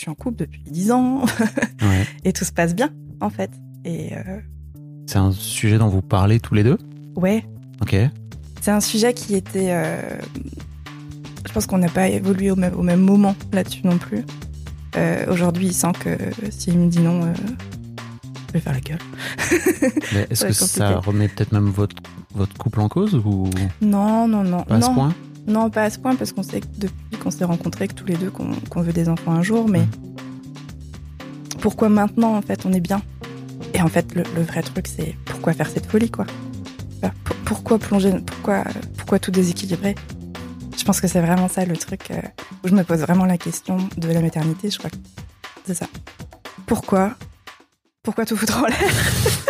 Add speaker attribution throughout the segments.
Speaker 1: Je suis en couple depuis 10 ans
Speaker 2: Ouais.
Speaker 1: et tout se passe bien, en fait. Et euh,
Speaker 2: C'est un sujet dont vous parlez tous les deux?
Speaker 1: Ouais,
Speaker 2: Ok.
Speaker 1: c'est un sujet qui était. euh, je pense qu'on n'a pas évolué au même, au même moment là-dessus non plus. Euh, Aujourd'hui, il sent que s'il me dit non, je vais faire la gueule.
Speaker 2: Est-ce que ça remet peut-être même votre, votre couple en cause ou
Speaker 1: Non, non, non.
Speaker 2: pas à
Speaker 1: non.
Speaker 2: ce point?
Speaker 1: Non, pas à ce point, parce qu'on sait que depuis qu'on s'est rencontrés, que tous les deux, qu'on veut des enfants un jour, mais pourquoi maintenant, en fait, on est bien? Et en fait, le, le vrai truc, c'est pourquoi faire cette folie, quoi? Enfin, pour- Pourquoi plonger, pourquoi, pourquoi tout déséquilibrer? Je pense que c'est vraiment ça le truc euh, où je me pose vraiment la question de la maternité, je crois que c'est ça. Pourquoi? Pourquoi tout foutre en l'air?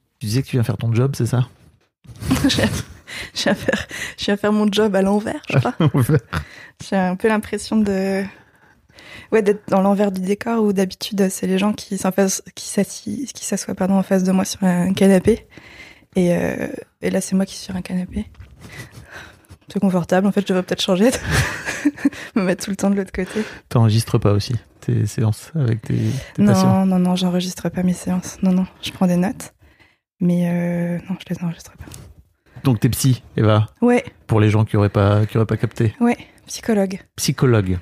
Speaker 2: Tu disais que tu viens faire ton job, c'est ça?
Speaker 1: Je, viens faire, je viens faire mon job à l'envers, je crois. J'ai un peu l'impression de. Ouais, d'être dans l'envers du décor où d'habitude c'est les gens qui s'assoient pardon en face de moi sur un canapé et, euh, et là c'est moi qui suis sur un canapé. C'est confortable en fait, je devrais peut-être changer, me mettre tout le temps de l'autre côté.
Speaker 2: T'enregistres pas aussi tes séances avec tes, tes patients?
Speaker 1: Non, non, non, j'enregistre pas mes séances. Non, non, je prends des notes, mais euh, non, je les enregistre pas.
Speaker 2: Donc t'es psy, Eva,
Speaker 1: Ouais,
Speaker 2: pour les gens qui auraient pas, qui auraient pas capté.
Speaker 1: ouais, psychologue.
Speaker 2: Psychologue,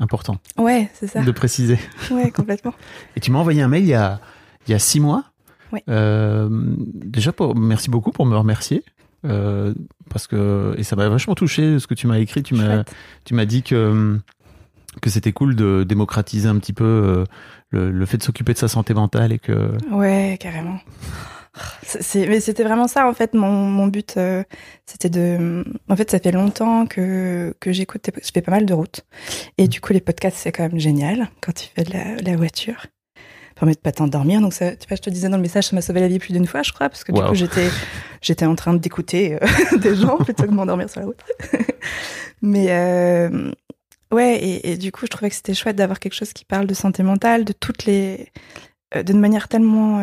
Speaker 2: important
Speaker 1: Ouais, c'est ça.
Speaker 2: de préciser.
Speaker 1: Ouais, complètement.
Speaker 2: Et tu m'as envoyé un mail il y a, il y a six mois.
Speaker 1: Oui.
Speaker 2: Euh, déjà, pour, merci beaucoup pour me remercier. Euh, parce que, et ça m'a vachement touché ce que tu m'as écrit. Tu m'as,
Speaker 1: Chouette.
Speaker 2: tu m'as dit que, que c'était cool de démocratiser un petit peu le, le fait de s'occuper de sa santé mentale et que.
Speaker 1: Ouais, carrément. Mais c'était vraiment ça, en fait, mon, mon but, euh, c'était de... En fait, ça fait longtemps que, que j'écoute... Je fais pas mal de routes. Et du coup, les podcasts, c'est quand même génial quand tu fais de la, la voiture. Ça permet de pas t'endormir. Donc, ça, tu vois, je te disais dans le message, ça m'a sauvé la vie plus d'une fois, je crois, parce que du
Speaker 2: Wow.
Speaker 1: coup, j'étais, j'étais en train d'écouter euh, des gens plutôt que de m'endormir sur la route. Mais euh, ouais, et, et du coup, je trouvais que c'était chouette d'avoir quelque chose qui parle de santé mentale, de toutes les, d'une manière tellement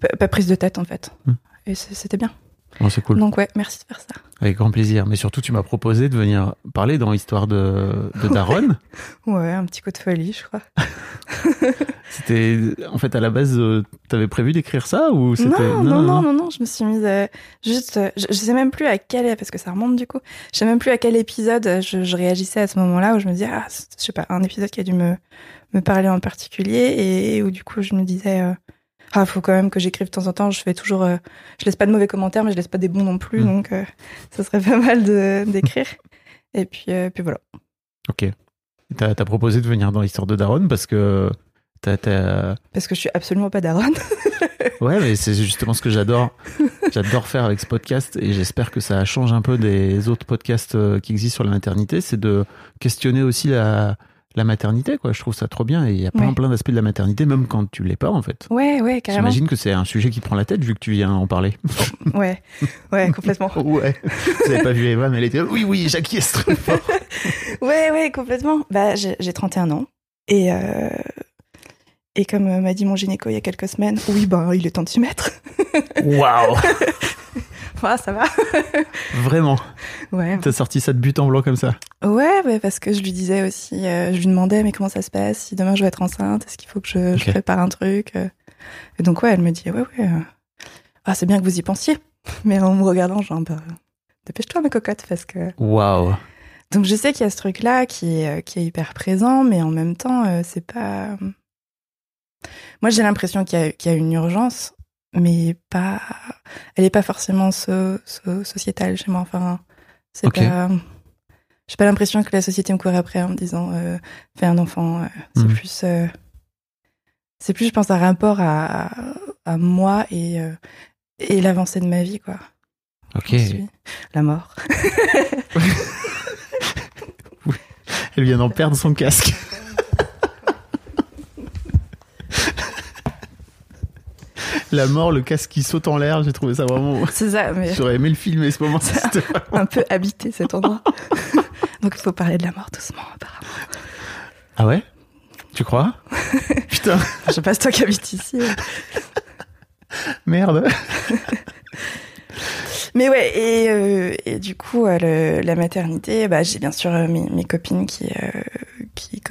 Speaker 1: pas, prise de tête en fait.
Speaker 2: Hmm.
Speaker 1: Et c'était bien.
Speaker 2: Bon, c'est cool.
Speaker 1: Donc ouais, merci de faire ça.
Speaker 2: Avec grand plaisir. Mais surtout, tu m'as proposé de venir parler dans l'histoire de, de Daron.
Speaker 1: Ouais, un petit coup de folie, je crois.
Speaker 2: C'était, en fait, à la base, euh, t'avais prévu d'écrire ça ou c'était
Speaker 1: Non, non, non, non, non, je me suis mise euh, juste, euh, je, je sais même plus à quel, parce que ça remonte du coup, je sais même plus à quel épisode euh, je, je réagissais à ce moment-là où je me disais, ah, je sais pas, un épisode qui a dû me, me parler en particulier et, où du coup je me disais, euh, ah, faut quand même que j'écrive de temps en temps, je fais toujours, euh, je laisse pas de mauvais commentaires, mais je laisse pas des bons non plus,
Speaker 2: Mm.
Speaker 1: donc euh, ça serait pas mal d'écrire. et puis, euh, puis voilà.
Speaker 2: Ok. T'as, t'as proposé de venir dans l'histoire de Daron parce que t'as, t'as-
Speaker 1: Parce que je suis absolument pas daronne.
Speaker 2: Ouais, mais c'est justement ce que j'adore. J'adore faire avec ce podcast et j'espère que ça change un peu des autres podcasts qui existent sur la maternité. C'est de questionner aussi la, la maternité, quoi. Je trouve ça trop bien et il y a plein,
Speaker 1: Ouais.
Speaker 2: plein d'aspects de la maternité, même quand tu l'es pas, en fait.
Speaker 1: Ouais, ouais, carrément.
Speaker 2: J'imagine que c'est un sujet qui prend la tête vu que tu viens en parler.
Speaker 1: Ouais, ouais, complètement.
Speaker 2: ouais. Vous avez pas vu Eva, mais elle était oui, oui, j'acquiesce très fort.
Speaker 1: Ouais, ouais, complètement. Bah, j'ai j'ai 31 ans. Et, euh, et comme euh, m'a dit mon gynéco il y a quelques semaines, oui, bah, il est temps de s'y mettre.
Speaker 2: Waouh!
Speaker 1: Voilà, ça va.
Speaker 2: Vraiment.
Speaker 1: Ouais.
Speaker 2: T'as sorti ça de but en blanc comme ça.
Speaker 1: Ouais, ouais, parce que je lui disais aussi, euh, je lui demandais, mais comment ça se passe? Si demain je vais être enceinte, est-ce qu'il faut que je, je
Speaker 2: Ok.
Speaker 1: prépare un truc euh? Et donc, ouais, elle me dit, ouais, ouais. euh, Ah, c'est bien que vous y pensiez. Mais en me regardant, genre, bah, dépêche-toi, ma cocotte, parce que.
Speaker 2: Waouh!
Speaker 1: Donc je sais qu'il y a ce truc-là qui est, qui est hyper présent, mais en même temps, c'est pas. Moi, j'ai l'impression qu'il y, y a une urgence, mais pas. Elle est pas forcément so- so- sociétale chez moi. Enfin, c'est pas. J'ai pas l'impression que la société me court après en me disant euh, fais un enfant. euh, c'est
Speaker 2: Mhm.
Speaker 1: plus. euh, c'est plus, je pense, un rapport à, à moi et, euh, et l'avancée de ma vie, quoi.
Speaker 2: Ok.
Speaker 1: La mort.
Speaker 2: Elle vient d'en perdre son casque. La mort, le casque qui saute en l'air, j'ai trouvé ça vraiment.
Speaker 1: C'est ça, mais.
Speaker 2: J'aurais aimé le filmer ce moment. c'était pas-
Speaker 1: un peu habité cet endroit. Donc il faut parler de la mort doucement, apparemment.
Speaker 2: Ah ouais? Tu crois? Putain,
Speaker 1: Je sais pas, c'est toi qui habites ici.
Speaker 2: merde.
Speaker 1: Mais ouais, et, euh, et du coup, euh, le- la maternité, bah, j'ai bien sûr euh, mes, mes copines qui,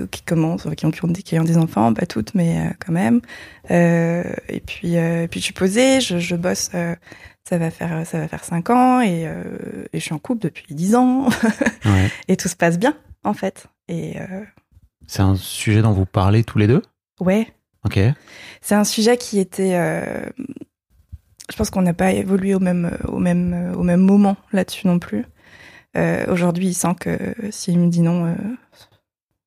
Speaker 1: qui, commencent, qui ont, qui, ont des, qui ont des enfants, pas toutes, mais euh, quand même. Euh, et puis, euh, et puis je suis posée, je, je bosse, ça va faire ça va faire cinq ans, et, et je suis en couple depuis dix ans,
Speaker 2: Ouais.
Speaker 1: et tout se passe bien, en fait. Et
Speaker 2: C'est un sujet dont vous parlez tous les deux?
Speaker 1: Ouais,
Speaker 2: Ok.
Speaker 1: C'est un sujet qui était. je pense qu'on n'a pas évolué au même, au même, au même moment là-dessus non plus. Euh, Aujourd'hui, il sent que s'il me dit non, euh,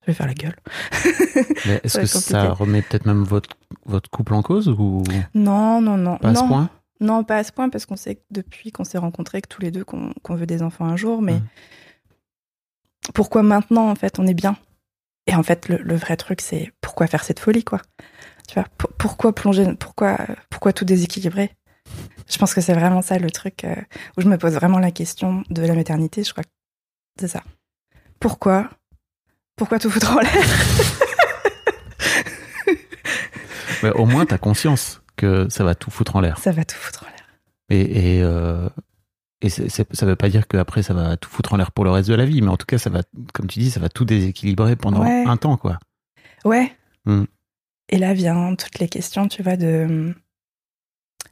Speaker 1: je vais faire la gueule.
Speaker 2: Mais est-ce que ça remet peut-être même votre, votre couple en cause ou
Speaker 1: Non, non, non.
Speaker 2: pas à ce
Speaker 1: non,
Speaker 2: point?
Speaker 1: Non, pas à ce point, parce qu'on sait que depuis qu'on s'est rencontrés, que tous les deux, qu'on veut des enfants un jour, mais pourquoi maintenant, en fait, on est bien? Et en fait, le, le vrai truc, c'est pourquoi faire cette folie, quoi? Tu vois, pour- pourquoi plonger, pourquoi, pourquoi tout déséquilibrer? Je pense que c'est vraiment ça le truc euh, où je me pose vraiment la question de la maternité, je crois que c'est ça. Pourquoi Pourquoi tout foutre en l'air
Speaker 2: Mais Au moins, t'as conscience que ça va tout foutre en l'air.
Speaker 1: Ça va tout foutre en l'air.
Speaker 2: Et, et, euh, et ça veut pas dire qu'après, ça va tout foutre en l'air pour le reste de la vie. Mais en tout cas, ça va, comme tu dis, ça va tout déséquilibrer pendant
Speaker 1: Ouais.
Speaker 2: un temps, quoi.
Speaker 1: Ouais.
Speaker 2: Mm.
Speaker 1: Et là viennent toutes les questions, tu vois, de.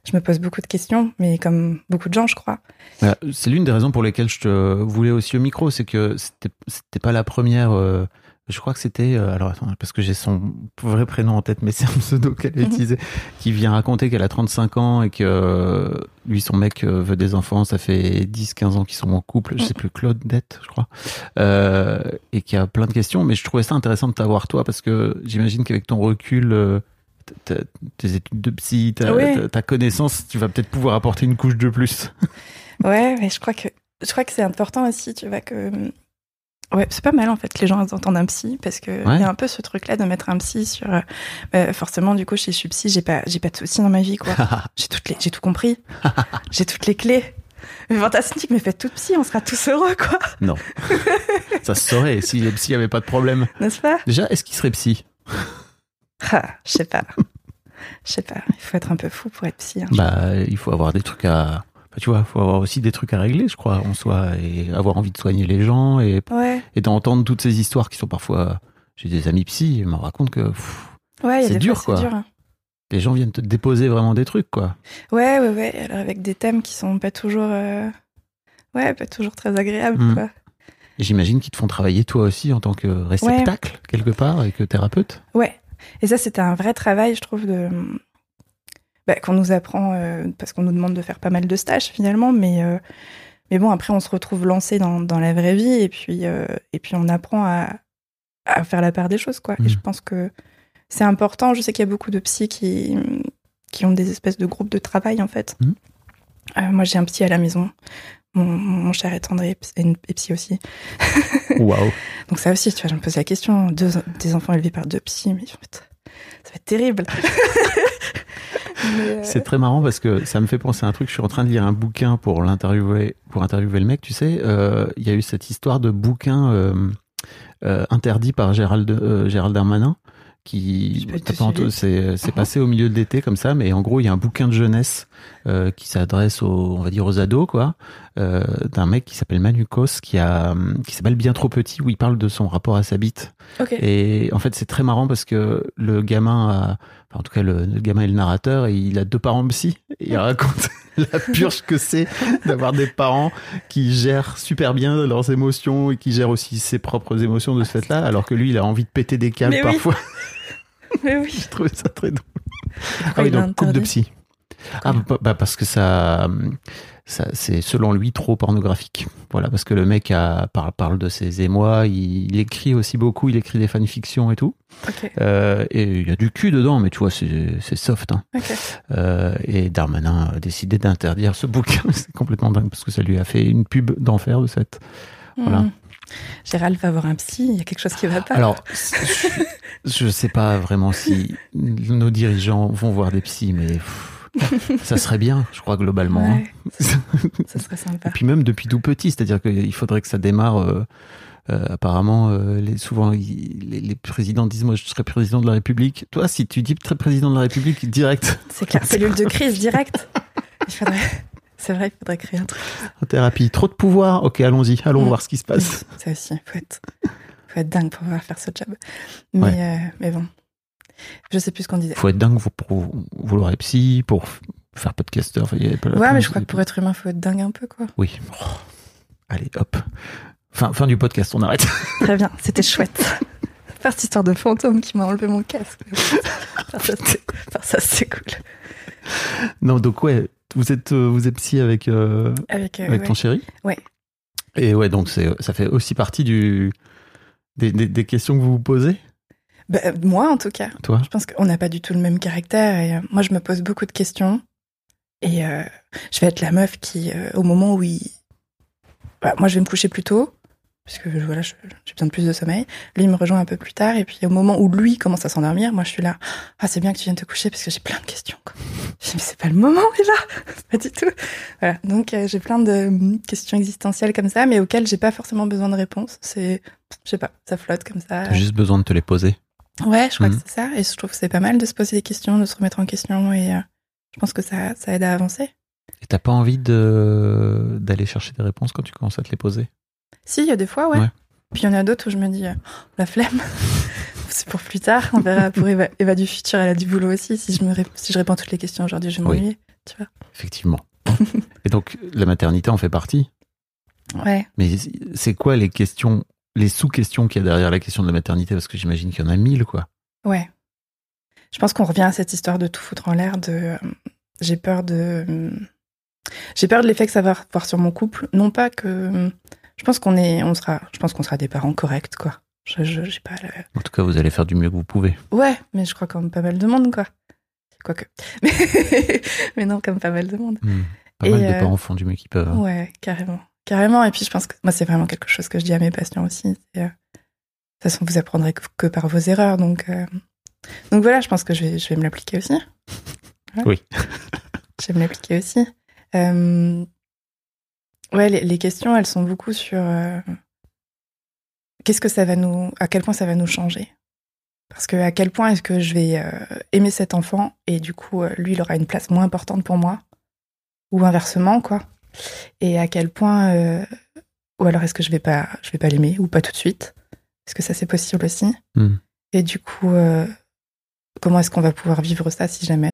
Speaker 1: Je me pose beaucoup de questions, mais comme beaucoup de gens, je crois.
Speaker 2: Euh, C'est l'une des raisons pour lesquelles je te voulais aussi au micro, c'est que c'était pas la première. euh, je crois que c'était euh, alors attends parce que j'ai son vrai prénom en tête, mais c'est un pseudo qu'elle a
Speaker 1: Mhm.
Speaker 2: utilisé, qui vient raconter qu'elle a 35 ans et que euh, lui son mec euh, veut des enfants, ça fait 10-15 ans qu'ils sont en couple, je sais plus Claudette, je crois, et qui a plein de questions. Mais je trouvais ça intéressant de t'avoir toi parce que j'imagine qu'avec ton recul. tes études de psy, ta,
Speaker 1: Ouais.
Speaker 2: ta- ta connaissance, tu vas peut-être pouvoir apporter une couche de plus.
Speaker 1: Ouais, mais je crois que je crois que c'est important aussi, tu vois que. Ouais, c'est pas mal en fait que les gens entendent un psy parce que il
Speaker 2: Ouais.
Speaker 1: y a un peu ce truc-là de mettre un psy sur. euh, euh, forcément, du coup, chez je suis psy, j'ai pas j'ai pas de soucis dans ma vie, quoi. j'ai toutes les j'ai tout compris, j'ai toutes les clés. Mais fantastique, mais faites tout psy, on sera tous heureux, quoi,
Speaker 2: Non. Ça se saurait si les psys avaient pas de problème.
Speaker 1: n'est-ce pas?
Speaker 2: Déjà, est-ce qu'il serait psy?
Speaker 1: Ah, Je sais pas, je sais pas. Il faut être un peu fou pour être psy. hein.
Speaker 2: Bah, il faut avoir des trucs à Enfin, tu vois, faut avoir aussi des trucs à régler, je crois, en soi, et avoir envie de soigner les gens et,
Speaker 1: Ouais,
Speaker 2: et d'entendre toutes ces histoires qui sont parfois. J'ai des amis psy, ils me racontent que
Speaker 1: ouais,
Speaker 2: C'est dur,
Speaker 1: fois,
Speaker 2: quoi.
Speaker 1: dur. hein.
Speaker 2: les gens viennent te déposer vraiment des trucs, quoi.
Speaker 1: Ouais, ouais, ouais. Alors avec des thèmes qui sont pas toujours, euh, ouais, pas toujours très agréables,
Speaker 2: Mm.
Speaker 1: quoi.
Speaker 2: J'imagine qu'ils te font travailler toi aussi en tant que réceptacle, quelque part, et que thérapeute.
Speaker 1: Ouais. Et ça, c'était un vrai travail, je trouve, de bah, qu'on nous apprend euh, parce qu'on nous demande de faire pas mal de stages finalement, mais euh, mais bon, après, on se retrouve lancé dans, dans la vraie vie et puis euh, et puis on apprend à, à faire la part des choses, quoi.
Speaker 2: Mm.
Speaker 1: Et je pense que c'est important. Je sais qu'il y a beaucoup de psys qui qui ont des espèces de groupes de travail en fait.
Speaker 2: Mm.
Speaker 1: Moi, j'ai un psy à la maison. Mon, mon cher est tendre et, et, et psy aussi.
Speaker 2: Waouh.
Speaker 1: Donc ça aussi, tu vois, je me pose la question, deux, des enfants élevés par deux psys, mais en fait, ça va être terrible. Euh,
Speaker 2: C'est très marrant parce que ça me fait penser à un truc. Je suis en train de lire un bouquin pour l'interviewer, pour interviewer le mec. Tu sais, euh, il y a eu cette histoire de bouquin euh, interdit par Gérald, Gérald Darmanin qui c'est passé au milieu de l'été comme ça, mais en gros il y a un bouquin de jeunesse euh, qui s'adresse aux on va dire aux ados quoi, euh, d'un mec qui s'appelle Manukos qui a qui s'appelle bien trop petit où il parle de son rapport à sa bite et en fait, c'est très marrant parce que le gamin a, en tout cas, le, le gamin est le narrateur et il a deux parents psy. Et il raconte la purge que c'est d'avoir des parents qui gèrent super bien leurs émotions et qui gèrent aussi ses propres émotions de ce fait-là, alors que lui, il a envie de péter des câbles
Speaker 1: Mais oui.
Speaker 2: parfois.
Speaker 1: Mais oui.
Speaker 2: Je trouvais ça très drôle.
Speaker 1: Pourquoi
Speaker 2: Ah oui, donc coupe de psy. Ah, bah, bah, parce que ça, ça c'est selon lui trop pornographique. Voilà, parce que le mec a, parle, parle de ses émois, il, il écrit aussi beaucoup, il écrit des fanfictions et tout. Euh, et il y a du cul dedans, mais tu vois, c'est soft. Hein. Euh, et Darmanin a décidé d'interdire ce bouquin. c'est complètement dingue parce que ça lui a fait une pub d'enfer de cette. Voilà.
Speaker 1: Hmm. Gérald va voir un psy, il y a quelque chose qui va pas.
Speaker 2: Alors, je, je sais pas vraiment si nos dirigeants vont voir des psys, mais pff, ça serait bien, je crois globalement. hein.
Speaker 1: Ouais, ça serait sympa.
Speaker 2: Et puis même depuis tout petit, c'est-à-dire qu'il faudrait que ça démarre. euh, euh, apparemment, euh, les, souvent il- les, les présidents disent moi je serai président de la République. Toi, si tu dis président de la République direct
Speaker 1: C'est clair, cellule de crise. Il faudrait... C'est vrai, il faudrait créer un truc.
Speaker 2: en thérapie, trop de pouvoir. Ok, allons-y, allons voir ce qui se passe.
Speaker 1: Ça aussi, faut être, faut être dingue pour pouvoir faire ce job. Mais,
Speaker 2: Ouais.
Speaker 1: euh, mais bon, je sais plus ce qu'on disait.
Speaker 2: Faut être dingue pour, vouloir être psy, pour faire podcasteur. Enfin,
Speaker 1: Ouais, mais je crois que pour être humain, faut être dingue un peu, quoi.
Speaker 2: Oui. Oh. Allez, hop. Fin, fin du podcast, on arrête.
Speaker 1: Très bien, c'était chouette. Faire cette histoire de fantôme qui m'a enlevé mon casque. Faire ça, c'est- cool.
Speaker 2: non, donc ouais, vous êtes, euh, vous êtes psy avec, euh,
Speaker 1: Avec, euh,
Speaker 2: avec
Speaker 1: ouais.
Speaker 2: ton chéri
Speaker 1: Ouais.
Speaker 2: Et ouais, donc ça fait aussi partie du, des, des, des questions que vous vous posez,
Speaker 1: Bah, moi, en tout cas.
Speaker 2: toi?
Speaker 1: Je pense qu'on n'a pas du tout le même caractère. Et euh, moi, je me pose beaucoup de questions. Et euh, je vais être la meuf qui, euh, au moment où il. Bah, moi, je vais me coucher plus tôt. Parce que voilà, j'ai besoin de plus de sommeil. Lui, il me rejoint un peu plus tard. Et puis, au moment où lui commence à s'endormir, moi, je suis là. Ah, c'est bien que tu viennes te coucher parce que j'ai plein de questions. Quoi. Je dis, mais c'est pas le moment, là Pas du tout. Voilà. Donc, euh, j'ai plein de hum, questions existentielles comme ça, mais auxquelles j'ai pas forcément besoin de réponse. C'est. Je sais pas, ça flotte comme ça.
Speaker 2: T'as juste besoin de te les poser.
Speaker 1: Ouais, je crois
Speaker 2: Mhm.
Speaker 1: que c'est ça. Et je trouve que c'est pas mal de se poser des questions, de se remettre en question. Et euh, je pense que ça, ça aide à avancer.
Speaker 2: Et t'as pas envie de, d'aller chercher des réponses quand tu commences à te les poser?
Speaker 1: Si, il y a des fois, ouais.
Speaker 2: Ouais.
Speaker 1: Puis il y en a d'autres où je me dis, euh, Oh, la flemme, c'est pour plus tard. On verra pour Eva, Eva du futur, elle a du boulot aussi. Si je, me rép- si je réponds à toutes les questions aujourd'hui, je vais
Speaker 2: Oui.
Speaker 1: m'ennuyer. Tu
Speaker 2: Effectivement. Et donc, la maternité en fait partie?
Speaker 1: vois. Ouais.
Speaker 2: Mais c'est quoi les questions, les sous-questions qu'il y a derrière la question de la maternité Parce que j'imagine qu'il y en a mille, quoi.
Speaker 1: Ouais. Je pense qu'on revient à cette histoire de tout foutre en l'air, de euh, j'ai peur de euh, j'ai peur de l'effet que ça va avoir sur mon couple. Non pas que euh, je pense qu'on est on sera je pense qu'on sera des parents corrects quoi. Je je j'ai pas le...
Speaker 2: En tout cas, vous allez faire du mieux que vous pouvez.
Speaker 1: Ouais, mais je crois comme pas mal de monde quoi. Quoique. Mais, mais non, comme pas mal de monde.
Speaker 2: Hmm. Pas
Speaker 1: Et
Speaker 2: mal de
Speaker 1: euh,
Speaker 2: parents font du mieux qu'ils peuvent. hein.
Speaker 1: Ouais, carrément. Carrément. Et puis je pense que moi, c'est vraiment quelque chose que je dis à mes patients aussi. euh, de toute façon, vous apprendrez que, que par vos erreurs. Donc, euh, donc voilà, je pense que je vais, je vais me l'appliquer aussi. Ouais.
Speaker 2: Oui.
Speaker 1: je vais me l'appliquer aussi. Euh, ouais, les, les questions, elles sont beaucoup sur qu'est-ce que ça va nous, à quel point ça va nous changer? Parce que à quel point est-ce que je vais aimer cet enfant et du coup, lui, il aura une place moins importante pour moi? Ou inversement, quoi. Et à quel point, euh, ou alors est-ce que je vais pas, je vais pas l'aimer ou pas tout de suite? Est-ce que ça c'est possible aussi?
Speaker 2: Hmm.
Speaker 1: Et du coup, euh, comment est-ce qu'on va pouvoir vivre ça si jamais?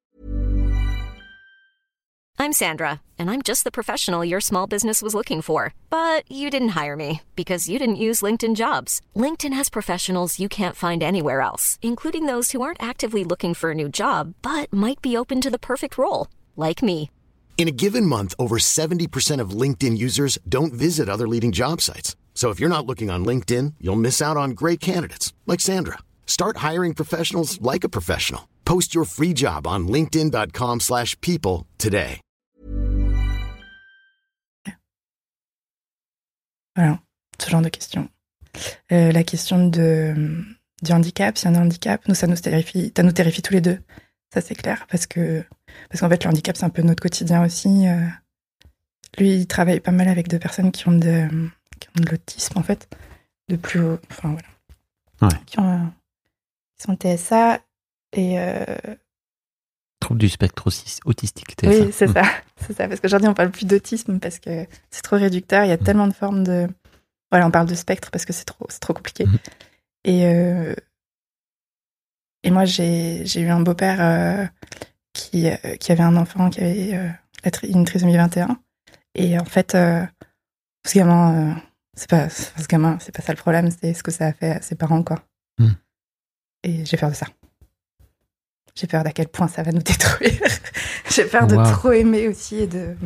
Speaker 3: I'm Sandra, and I'm just the professional your small business was looking for. But you didn't hire me because you didn't use LinkedIn jobs. LinkedIn has professionals you can't find anywhere else, including those who aren't actively looking for a new job but might be open to the perfect role, like me.
Speaker 4: In a given month, over 70% of LinkedIn users don't visit other leading job sites. So if you're not looking on LinkedIn, you'll miss out on great candidates like Sandra. Start hiring professionals like a professional. Post your free job on linkedin.com/people slash people today.
Speaker 1: Voilà, ce genre de questions. Euh, la question de, euh, du handicap, s'il y a un handicap, nous, ça nous terrifie, ça nous terrifie tous les deux. Ça, c'est clair, parce que, parce qu'en fait, le handicap, c'est un peu notre quotidien aussi. euh. lui, il travaille pas mal avec des personnes qui ont de, qui ont de l'autisme, en fait, de plus haut, enfin, voilà.
Speaker 2: Ouais.
Speaker 1: Qui, ont, qui sont TSA, et, euh,
Speaker 2: Trouble du spectre autistique, t'es
Speaker 1: oui, c'est ça, c'est ça. Parce qu'aujourd'hui, on parle plus d'autisme parce que c'est trop réducteur. Il y a tellement de formes de. Voilà, on parle de spectre parce que c'est trop, trop compliqué.
Speaker 2: Mhm.
Speaker 1: Et euh, et moi, j'ai j'ai eu un beau-père euh, qui euh, qui avait un enfant qui avait euh, une trisomie 21. Et en fait, euh, ce gamin, c'est pas ce gamin, c'est pas ça le problème. C'est ce que ça a fait à ses parents, quoi.
Speaker 2: Mhm.
Speaker 1: Et j'ai peur de ça. J'ai peur d'à quel point ça va nous détruire. J'ai peur de trop aimer aussi et de.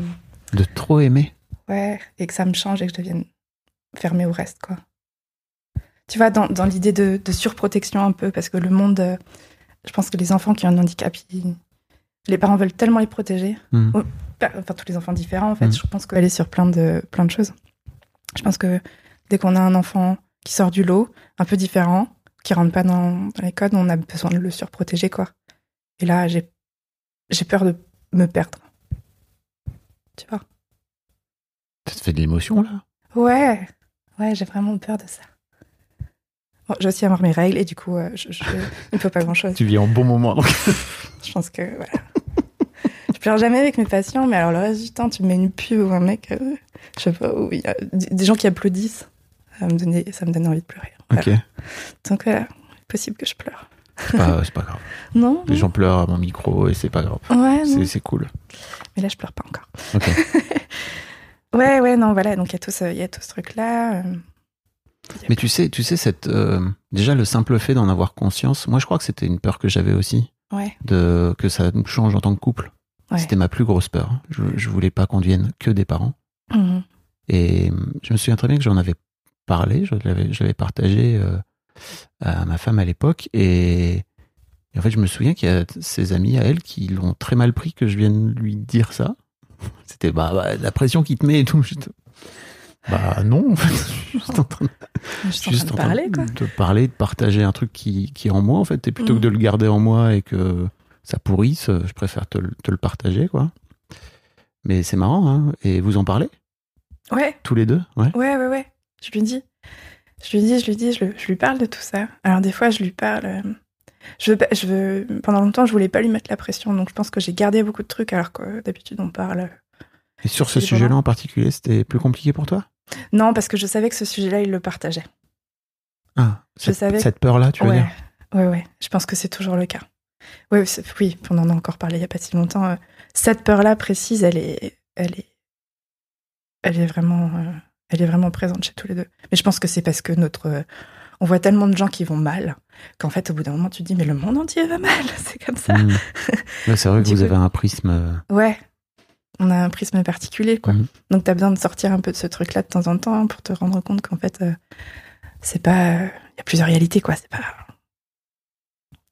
Speaker 2: De trop aimer.
Speaker 1: Ouais, et que ça me change et que je devienne fermée au reste, quoi. Tu vois, dans, dans l'idée de, de surprotection un peu, parce que le monde. je pense que les enfants qui ont un handicap, ils- les parents veulent tellement les protéger.
Speaker 2: Hmm.
Speaker 1: Oh, Enfin, tous les enfants différents, en fait.
Speaker 2: Mm.
Speaker 1: Je pense qu'elle est sur plein de, plein de choses. Je pense que dès qu'on a un enfant qui sort du lot, un peu différent, qui rentre pas dans, dans les codes, on a besoin de le surprotéger, quoi. Et là, j'ai j'ai peur de me perdre. Tu vois
Speaker 2: Ça te fait de l'émotion, là?
Speaker 1: Ouais, ouais, j'ai vraiment peur de ça. Bon, j'ai aussi avoir mes règles et du coup, euh, je, je- il ne faut pas grand-chose.
Speaker 2: Tu vis en bon moment, donc.
Speaker 1: Je pense que voilà. Je pleure jamais avec mes patients, mais alors le reste du temps, tu mets une pub ou un mec, euh, je sais pas, où il y a des gens qui applaudissent, ça me, donnait, ça me donne envie de pleurer.
Speaker 2: Ok.
Speaker 1: Donc voilà, possible que je pleure.
Speaker 2: C'est pas, grave.
Speaker 1: Non
Speaker 2: Les gens pleurent à mon micro et c'est pas grave.
Speaker 1: Ouais.
Speaker 2: C'est, cool.
Speaker 1: mais là, je pleure pas encore.
Speaker 2: Ok.
Speaker 1: Ouais, ouais, non, voilà, donc il y a tout ce, il y a tout ce truc-là. euh,
Speaker 2: Mais tu sais, tu sais cette, euh, déjà le simple fait d'en avoir conscience. Moi, je crois que c'était une peur que j'avais aussi,
Speaker 1: Ouais,
Speaker 2: de que ça nous change en tant que couple.
Speaker 1: Ouais.
Speaker 2: C'était ma plus grosse peur. Je, je voulais pas qu'on devienne que des parents.
Speaker 1: Mhm.
Speaker 2: Et je me souviens très bien que j'en avais parlé, je l'avais, je l'avais partagé euh, à ma femme à l'époque. Et, et en fait, je me souviens qu'il y a ses amis à elle qui l'ont très mal pris que je vienne lui dire ça. C'était bah, bah, la pression qui te met et tout. Bah non, en fait, je suis juste en train de,
Speaker 1: en train parler, quoi.
Speaker 2: de parler, de partager un truc qui, qui est en moi, en fait. Et plutôt
Speaker 1: Mhm.
Speaker 2: que de le garder en moi et que ça pourrisse, je préfère te, le- te le partager, quoi. Mais c'est marrant, hein. Et vous en parlez?
Speaker 1: Ouais,
Speaker 2: tous les deux? Ouais.
Speaker 1: Ouais, ouais, ouais. Je lui dis. Je lui dis, je lui dis, je, lui parle de tout ça. Alors des fois, je lui parle. euh, Je veux, je veux, pendant longtemps, je voulais pas lui mettre la pression, donc je pense que j'ai gardé beaucoup de trucs, alors que d'habitude, on parle.
Speaker 2: Et sur ce sujet-là en particulier, c'était plus compliqué pour toi?
Speaker 1: Non, parce que je savais que ce sujet-là, il le partageait.
Speaker 2: Ah,
Speaker 1: Je
Speaker 2: cette,
Speaker 1: savais-
Speaker 2: cette peur-là, tu veux
Speaker 1: ouais,
Speaker 2: dire?
Speaker 1: Ouais, ouais. Je pense que c'est toujours le cas. Ouais, c'est- oui, on en a encore parlé il y a pas si longtemps. euh, Cette peur-là précise, elle est, elle est, elle est vraiment, euh, elle est vraiment présente chez tous les deux. Mais je pense que c'est parce que notre, euh, on voit tellement de gens qui vont mal qu'en fait, au bout d'un moment, tu te dis mais le monde entier va mal. C'est comme ça.
Speaker 2: Ouais, C'est vrai que vous
Speaker 1: coup-
Speaker 2: avez un prisme.
Speaker 1: Ouais. On a un prisme particulier, quoi.
Speaker 2: Mhm.
Speaker 1: Donc, t'as besoin de sortir un peu de ce truc-là de temps en temps pour te rendre compte qu'en fait, euh, c'est pas. Il y a plusieurs réalités, quoi. C'est pas.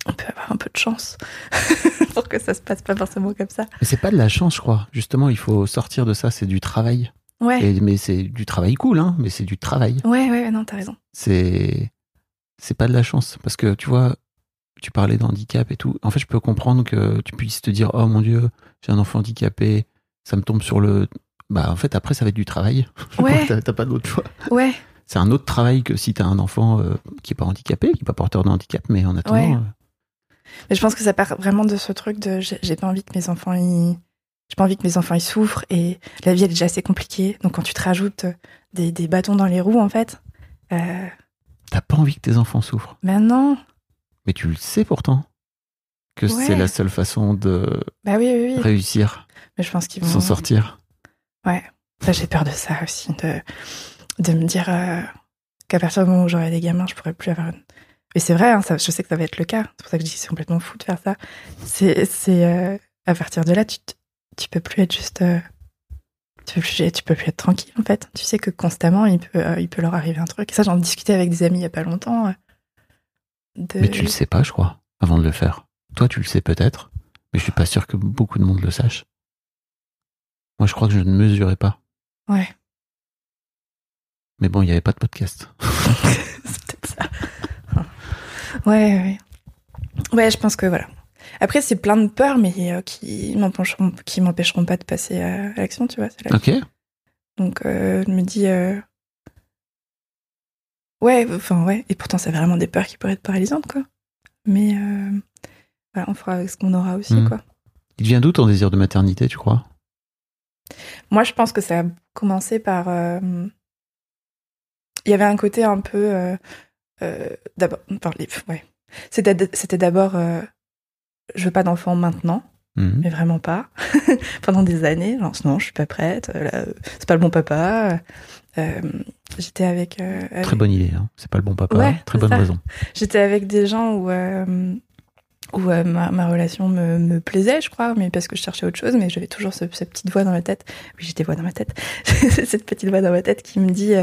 Speaker 1: On peut avoir un peu de chance pour que ça se passe pas forcément comme ça.
Speaker 2: Mais c'est pas de la chance, je crois. Justement, il faut sortir de ça. C'est du travail.
Speaker 1: Ouais.
Speaker 2: Et- mais c'est du travail cool, hein. Mais c'est du travail.
Speaker 1: Ouais, ouais, non, t'as raison.
Speaker 2: C'est c'est pas de la chance parce que tu vois, tu parlais d'handicap et tout. En fait, je peux comprendre que tu puisses te dire, oh mon dieu, j'ai un enfant handicapé, ça me tombe sur le. Bah en fait, après, ça va être du travail.
Speaker 1: Ouais.
Speaker 2: T'as t'as pas d'autre choix.
Speaker 1: Ouais.
Speaker 2: C'est un autre travail que si t'as un enfant euh, qui est pas handicapé, qui est pas porteur de handicap, mais en attendant.
Speaker 1: Ouais.
Speaker 2: Euh,
Speaker 1: Mais je pense que ça part vraiment de ce truc de j'ai pas envie que mes enfants ils, j'ai pas envie que mes enfants ils souffrent et la vie elle est déjà assez compliquée. Donc quand tu te rajoutes des, des bâtons dans les roues en fait, euh,
Speaker 2: T'as pas envie que tes enfants souffrent.
Speaker 1: ben non.
Speaker 2: Mais tu le sais pourtant. Que
Speaker 1: Ouais.
Speaker 2: c'est la seule façon de
Speaker 1: Bah oui, oui, oui.
Speaker 2: réussir,
Speaker 1: Mais je pense qu'ils vont
Speaker 2: s'en sortir.
Speaker 1: Ouais. Ça, j'ai peur de ça aussi, de, de me dire euh, qu'à partir du moment où j'aurai des gamins, je pourrai plus avoir une. Mais c'est vrai, hein, ça, je sais que ça va être le cas. C'est pour ça que je dis que c'est complètement fou de faire ça. C'est, c'est euh, à partir de là, tu, tu peux plus être juste. euh, tu peux plus, tu peux plus être tranquille en fait. Tu sais que constamment, il peut, euh, il peut leur arriver un truc. Et ça, j'en discutais avec des amis il y a pas longtemps. de-
Speaker 2: Mais tu le sais pas, je crois, avant de le faire. Toi, tu le sais peut-être, mais je suis pas sûr que beaucoup de monde le sache. Moi, je crois que je ne mesurais pas.
Speaker 1: Ouais.
Speaker 2: Mais bon, il n'y avait pas de podcast.
Speaker 1: c'est peut-être ça. Ouais, ouais. Ouais, je pense que voilà. Après, c'est plein de peurs, mais euh, qui m'empêcheront, qui m'empêcheront pas de passer à, à l'action, tu vois. la-
Speaker 2: Ok.
Speaker 1: Donc, euh, je me dis, euh, ouais, enfin ouais. Et pourtant, c'est vraiment des peurs qui pourraient être paralysantes, quoi. Mais euh, voilà, on fera avec ce qu'on aura aussi,
Speaker 2: Mhm.
Speaker 1: quoi.
Speaker 2: Il vient d'où ton désir de maternité, tu crois?
Speaker 1: Moi, je pense que ça a commencé par. euh, Il y avait un côté un peu. Euh, d'abord. enfin, ouais. C'était c'était d'abord. euh, je veux pas d'enfant maintenant,
Speaker 2: Mhm.
Speaker 1: mais vraiment pas. Pendant des années. Genre, non, je suis pas prête. euh, c'est pas le bon papa. euh, J'étais avec. euh, avec-
Speaker 2: Très bonne idée. Hein. C'est pas le bon papa.
Speaker 1: Ouais,
Speaker 2: Très bonne
Speaker 1: ça.
Speaker 2: raison.
Speaker 1: J'étais avec des gens où, où ma, ma relation me, me plaisait, je crois, mais parce que je cherchais autre chose, mais j'avais toujours ce- cette petite voix dans ma tête. Oui, j'ai des voix dans ma tête. cette petite voix dans ma tête qui me dit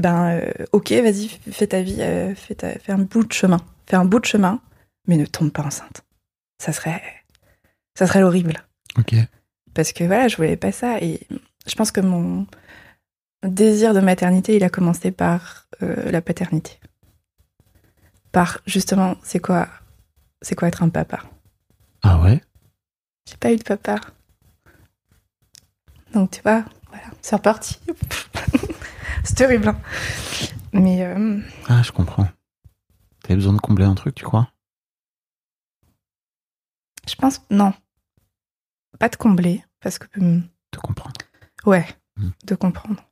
Speaker 1: Ben, euh, ok, vas-y, fais ta vie, euh, fais, ta- fais un bout de chemin. Fais un bout de chemin, mais ne tombe pas enceinte. Ça serait. Ça serait horrible
Speaker 2: Ok.
Speaker 1: parce que voilà, je voulais pas ça. Et je pense que mon désir de maternité, il a commencé par euh, la paternité. Par justement, c'est quoi, c'est quoi être un papa?
Speaker 2: Ah ouais?
Speaker 1: J'ai pas eu de papa. Donc tu vois, voilà, c'est reparti. C'est horrible. hein. Mais euh,
Speaker 2: Ah, je comprends. T'avais besoin de combler un truc, tu crois?
Speaker 1: Je pense non, pas de combler parce que hum,
Speaker 2: De comprendre.
Speaker 1: Ouais,
Speaker 2: Mm.
Speaker 1: de comprendre.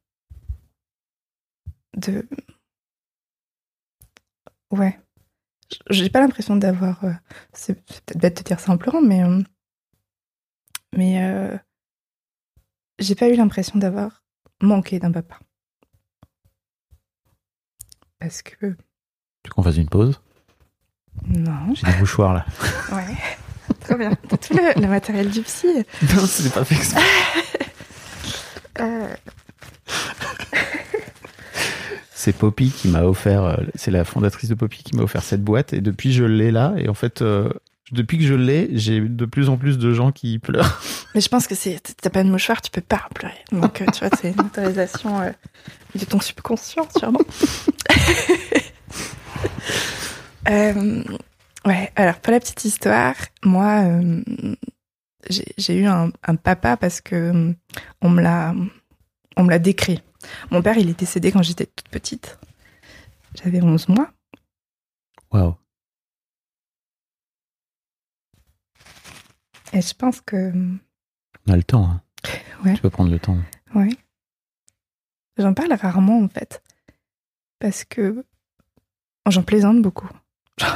Speaker 1: De. Ouais. J'ai pas l'impression d'avoir. euh, C'est peut-être bête de dire ça en pleurant, mais. euh, Mais. J'ai pas eu l'impression d'avoir manqué d'un papa. Parce que.
Speaker 2: Tu veux qu'on fasse une pause?
Speaker 1: Non.
Speaker 2: J'ai des mouchoirs là.
Speaker 1: Ouais. Très bien. T'as tout le, le matériel du psy.
Speaker 2: non, c'est pas fait exprès.
Speaker 1: Euh,
Speaker 2: C'est Poppy qui m'a offert, euh, c'est la fondatrice de Poppy qui m'a offert cette boîte et depuis je l'ai là et en fait euh, depuis que je l'ai j'ai de plus en plus de gens qui pleurent.
Speaker 1: Mais je pense que c'est t'as pas de mouchoir, tu peux pas pleurer. Donc euh, tu vois, c'est une autorisation euh, de ton subconscient, sûrement. Euh, ouais, alors pour la petite histoire, moi euh, j'ai eu un, un papa parce que euh, on me l'a on me l'a décrit. Mon père, il est décédé quand j'étais toute petite. J'avais 11 mois.
Speaker 2: Waouh.
Speaker 1: Et je pense que
Speaker 2: On a le temps. hein.
Speaker 1: Ouais.
Speaker 2: Tu peux prendre le temps.
Speaker 1: Ouais. J'en parle rarement en fait. Parce que j'en plaisante beaucoup.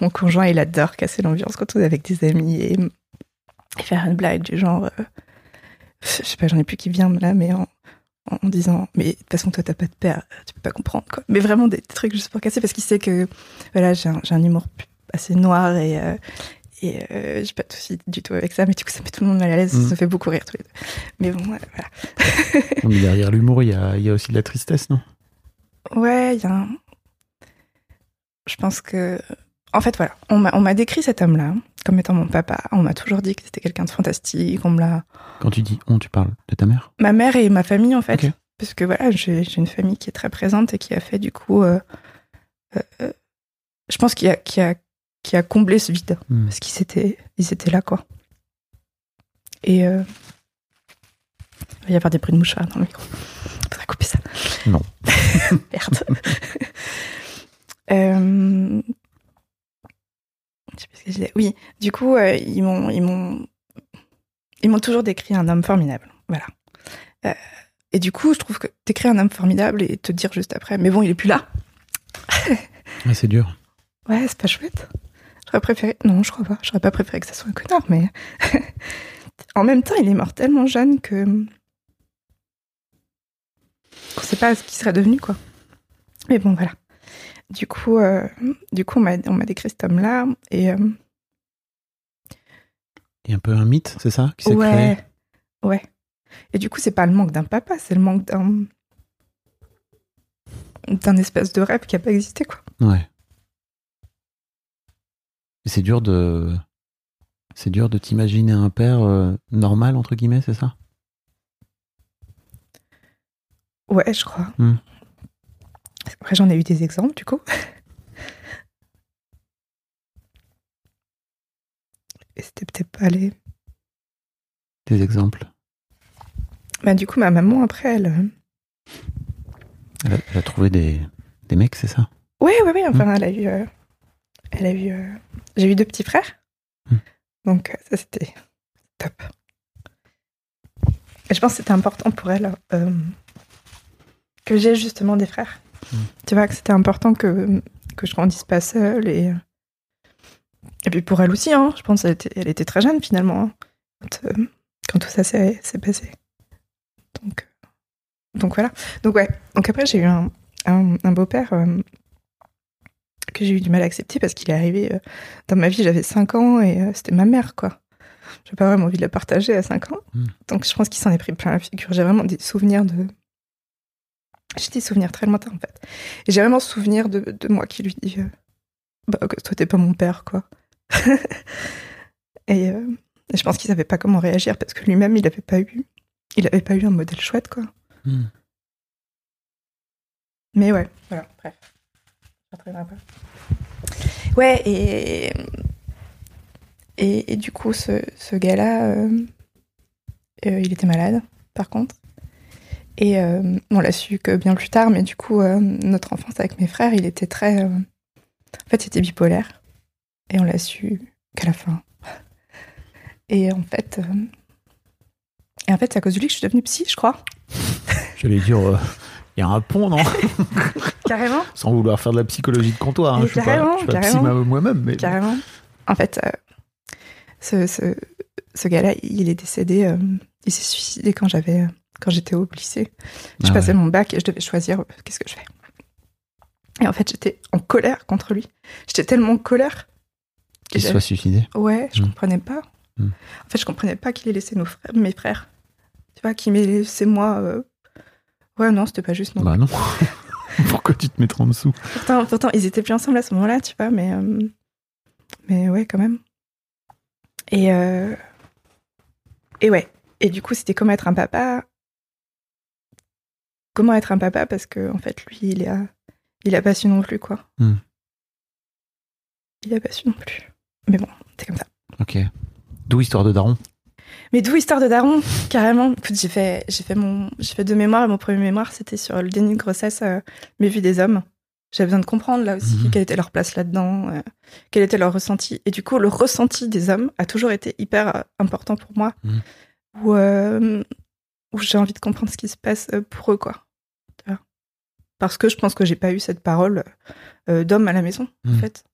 Speaker 1: Mon conjoint, il adore casser l'ambiance quand on est avec des amis et, et faire une blague du genre. euh, je sais pas, j'en ai plus qui vient là, mais en, en disant Mais de toute façon, toi, t'as pas de père, tu peux pas comprendre quoi. Mais vraiment des trucs juste pour casser parce qu'il sait que voilà, j'ai un, humour assez noir et. euh, et euh, j'ai pas de soucis du tout avec ça, mais du coup, ça met tout le monde mal à l'aise,
Speaker 2: Mhm.
Speaker 1: ça fait beaucoup rire tous les deux. Mais bon, voilà.
Speaker 2: Non, mais derrière l'humour, il y a, y a aussi de la tristesse, non?
Speaker 1: Ouais, il y a un... Je pense que... En fait, voilà, on m'a décrit cet homme-là comme étant mon papa. On m'a toujours dit que c'était quelqu'un de fantastique. On me l'a...
Speaker 2: Quand tu dis on, tu parles de ta mère?
Speaker 1: Ma mère et ma famille, en fait. Parce que voilà, j'ai une famille qui est très présente et qui a fait, du coup... euh, euh, euh, je pense qu'il y a, qu'il y a, qui a comblé ce vide.
Speaker 2: Hmm.
Speaker 1: Parce qu'ils étaient, ils étaient là, quoi. Et... euh, Il va y avoir des bruits de mouchoirs dans le micro. Faudrait couper ça.
Speaker 2: Non.
Speaker 1: Merde. Euh, Je sais pas ce que disais Oui, du coup, euh, ils m'ont, ils m'ont, ils m'ont toujours décrit un homme formidable. Voilà. Euh, et du coup, je trouve que décrire un homme formidable et te dire juste après, mais bon, il est plus là.
Speaker 2: Ouais, c'est dur.
Speaker 1: Ouais, c'est pas chouette. J'aurais préféré. Non, je crois pas. J'aurais pas préféré que ça soit un connard, mais en même temps, il est mort tellement jeune que qu'on sait pas ce qu'il serait devenu, quoi. Mais bon, voilà. Du coup, euh, du coup, on m'a on décrit cet homme-là et euh,
Speaker 2: Il y a un peu un mythe, c'est ça qui
Speaker 1: ouais,
Speaker 2: créé?
Speaker 1: Ouais. Et du coup, c'est pas le manque d'un papa, c'est le manque d'un d'un espèce de rêve qui a pas existé, quoi.
Speaker 2: Ouais. C'est dur de. C'est dur de t'imaginer un père euh, normal, entre guillemets, c'est ça?
Speaker 1: Ouais, je crois.
Speaker 2: Hmm.
Speaker 1: Après, j'en ai eu des exemples, du coup. Et c'était peut-être pas les.
Speaker 2: Des exemples
Speaker 1: Bah, du coup, ma maman, après, elle. euh,
Speaker 2: elle a, elle a trouvé des, des mecs, c'est ça?
Speaker 1: Ouais, ouais, ouais. Enfin, elle a eu. euh, Elle a eu. euh, J'ai eu deux petits frères.
Speaker 2: Hmm.
Speaker 1: Donc, euh, ça, c'était top. Et je pense que c'était important pour elle euh, que j'ai justement des frères.
Speaker 2: Hmm.
Speaker 1: Tu vois, que c'était important que, que je grandisse pas seule. Et, et puis pour elle aussi, hein, je pense qu'elle était, elle était très jeune finalement hein, quand, euh, quand tout ça s'est passé. Donc, donc voilà. Donc ouais. Donc après, j'ai eu un, un, un beau-père euh, que j'ai eu du mal à accepter parce qu'il est arrivé euh, dans ma vie, j'avais 5 ans et euh, c'était ma mère, quoi. J'ai pas vraiment envie de la partager à 5 ans.
Speaker 2: Mm.
Speaker 1: Donc je pense qu'il s'en est pris plein la figure. J'ai vraiment des souvenirs de. J'ai des souvenirs très lointains, en fait. Et j'ai vraiment souvenir de, de moi qui lui dit euh, Bah, toi, t'es pas mon père, quoi. et, euh, et je pense qu'il savait pas comment réagir parce que lui-même, il avait pas eu. Il avait pas eu un modèle chouette, quoi.
Speaker 2: Hmm.
Speaker 1: Mais ouais, voilà, bref. Ouais, et, et, et du coup, ce, ce gars-là, euh, euh, il était malade, par contre. Et euh, on l'a su que bien plus tard, mais du coup, euh, notre enfance avec mes frères, il était très. euh, en fait, c'était bipolaire. Et on l'a su qu'à la fin. Et en fait. euh, Et en fait, c'est à cause de lui que je suis devenue psy, je crois.
Speaker 2: J'allais dire, euh, il y a un pont, non?
Speaker 1: Carrément.
Speaker 2: Sans vouloir faire de la psychologie de comptoir. hein. Je suis pas,
Speaker 1: carrément,
Speaker 2: je suis pas psy moi-même, mais.
Speaker 1: Carrément. En fait, euh, ce, ce, ce gars-là, il est décédé. euh, il s'est suicidé quand j'avais, euh, quand j'étais au lycée. Je
Speaker 2: Ah
Speaker 1: passais
Speaker 2: ouais.
Speaker 1: mon bac et je devais choisir qu'est-ce que je fais. Et en fait, j'étais en colère contre lui. J'étais tellement en colère.
Speaker 2: Qu'il soit suicidé.
Speaker 1: Ouais, je
Speaker 2: Mm.
Speaker 1: comprenais pas.
Speaker 2: Mm.
Speaker 1: En fait, je comprenais pas qu'il ait laissé nos frères, mes frères. Tu vois, qu'il m'ait laissé moi. Ouais, non, c'était pas juste. Non.
Speaker 2: Bah non. Pourquoi tu te mettrais en dessous?
Speaker 1: Pourtant, pourtant, ils étaient plus ensemble à ce moment-là, tu vois, mais, euh, mais ouais, quand même. Et, euh, et ouais. Et du coup, c'était comment être un papa? Comment être un papa? Parce que en fait, lui, il a, il a pas su non plus, quoi.
Speaker 2: Hmm.
Speaker 1: Il a pas su non plus. Mais bon, c'est comme ça.
Speaker 2: Ok. D'où Histoire de Daron?
Speaker 1: Mais d'où histoire de daron, carrément? Écoute, j'ai fait, j'ai fait mon, j'ai fait deux mémoires mon premier mémoire c'était sur le déni de grossesse, euh, mes vues des hommes. J'avais besoin de comprendre là aussi
Speaker 2: Mhm.
Speaker 1: quelle était leur place là-dedans, euh, quel était leur ressenti. Et du coup, le ressenti des hommes a toujours été hyper euh, important pour moi,
Speaker 2: Mhm.
Speaker 1: où, euh, où j'ai envie de comprendre ce qui se passe pour eux, quoi. Parce que je pense que j'ai pas eu cette parole d'homme à la maison, en
Speaker 2: Mhm.
Speaker 1: fait.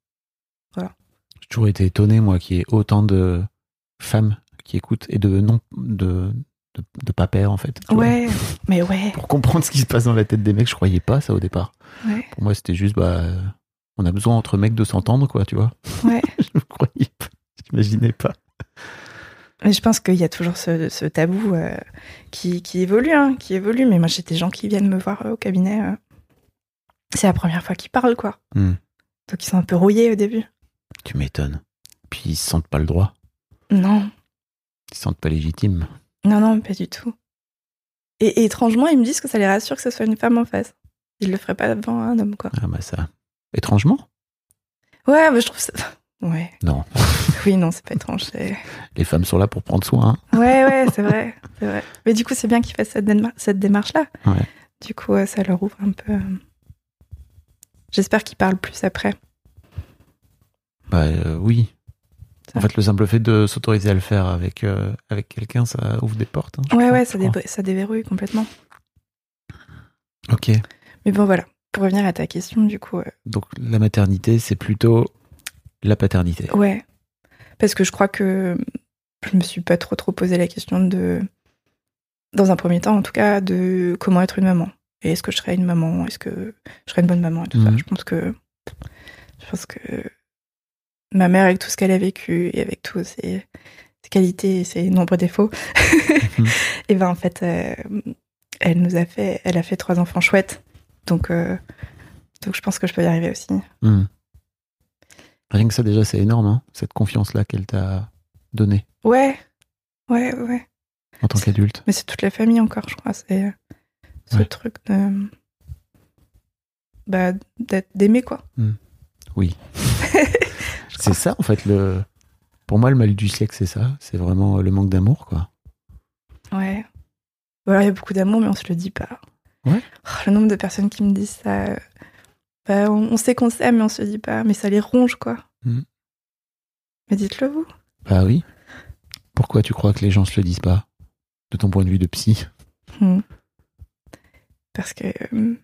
Speaker 2: J'ai toujours été étonné, moi, qu'il y ait autant de femmes qui écoutent et de non de, de, de pas pères, en fait. vois.
Speaker 1: Ouais, mais ouais,
Speaker 2: Pour comprendre ce qui se passe dans la tête des mecs, je croyais pas ça au départ.
Speaker 1: ouais,
Speaker 2: Pour moi, c'était juste, bah, euh, on a besoin entre mecs de s'entendre, quoi, tu vois.
Speaker 1: ouais.
Speaker 2: Je ne croyais pas. J'imaginais pas.
Speaker 1: Mais je pense qu'il y a toujours ce, ce tabou euh, qui, qui évolue, hein, qui évolue. Mais moi, j'ai des gens qui viennent me voir euh, au cabinet. euh, c'est la première fois qu'ils parlent, quoi.
Speaker 2: Hmm.
Speaker 1: Donc ils sont un peu rouillés au début.
Speaker 2: Tu m'étonnes. Puis ils se sentent pas le droit.
Speaker 1: Non,
Speaker 2: Ils se sentent pas légitimes.
Speaker 1: non, non, pas du tout. Et, et étrangement, ils me disent que ça les rassure que ce soit une femme en face. Ils le feraient pas devant un homme, quoi.
Speaker 2: Ah bah ça. Étrangement?
Speaker 1: Ouais, mais je trouve ça. Ouais.
Speaker 2: Non.
Speaker 1: Oui, non, c'est pas étrange.
Speaker 2: Les femmes sont là pour prendre soin. hein.
Speaker 1: Ouais, ouais, c'est vrai, c'est vrai. Mais du coup, c'est bien qu'ils fassent cette, déma- cette démarche-là.
Speaker 2: Ouais.
Speaker 1: Du coup, ça leur ouvre un peu. euh, J'espère qu'ils parlent plus après.
Speaker 2: Bah euh, oui. En fait, le simple fait de s'autoriser à le faire avec, euh, avec quelqu'un, ça ouvre des portes. hein,
Speaker 1: Ouais,
Speaker 2: crois,
Speaker 1: ouais, ça, déverrouille complètement.
Speaker 2: Ok.
Speaker 1: Mais bon, voilà. Pour revenir à ta question, du coup, euh,
Speaker 2: Donc, la maternité, c'est plutôt la paternité.
Speaker 1: ouais. Parce que je crois que je me suis pas trop trop posé la question de, dans un premier temps en tout cas, de comment être une maman. Et est-ce que je serais une maman? Est-ce que je serais une bonne maman et tout ça?
Speaker 2: Mhm.
Speaker 1: Je pense que, je pense que ma mère, avec tout ce qu'elle a vécu et avec tous ses, ses qualités et ses nombreux défauts,
Speaker 2: Mhm.
Speaker 1: et ben en fait, euh, elle nous a fait, elle a fait trois enfants chouettes. Donc, euh, donc je pense que je peux y arriver aussi.
Speaker 2: Hmm. Rien que ça, déjà, c'est énorme, hein, cette confiance-là qu'elle t'a donnée
Speaker 1: Ouais, ouais, ouais.
Speaker 2: en tant qu'adulte.
Speaker 1: Mais c'est toute la famille encore, je crois. C'est ce
Speaker 2: Ouais.
Speaker 1: truc de. Bah, d'aimer, quoi.
Speaker 2: Oui. C'est ça, en fait, le. Pour moi, le mal du siècle, c'est ça. C'est vraiment le manque d'amour, quoi.
Speaker 1: Ouais. Voilà, il y a beaucoup d'amour, mais on se le dit pas.
Speaker 2: Ouais.
Speaker 1: Oh, le nombre de personnes qui me disent ça. euh, bah, on, on sait qu'on s'aime, mais on se le dit pas. Mais ça les ronge, quoi.
Speaker 2: Mhm.
Speaker 1: Mais dites-le vous.
Speaker 2: Bah oui. Pourquoi tu crois que les gens se le disent pas De ton point de vue de psy?
Speaker 1: Mhm. Parce que. euh,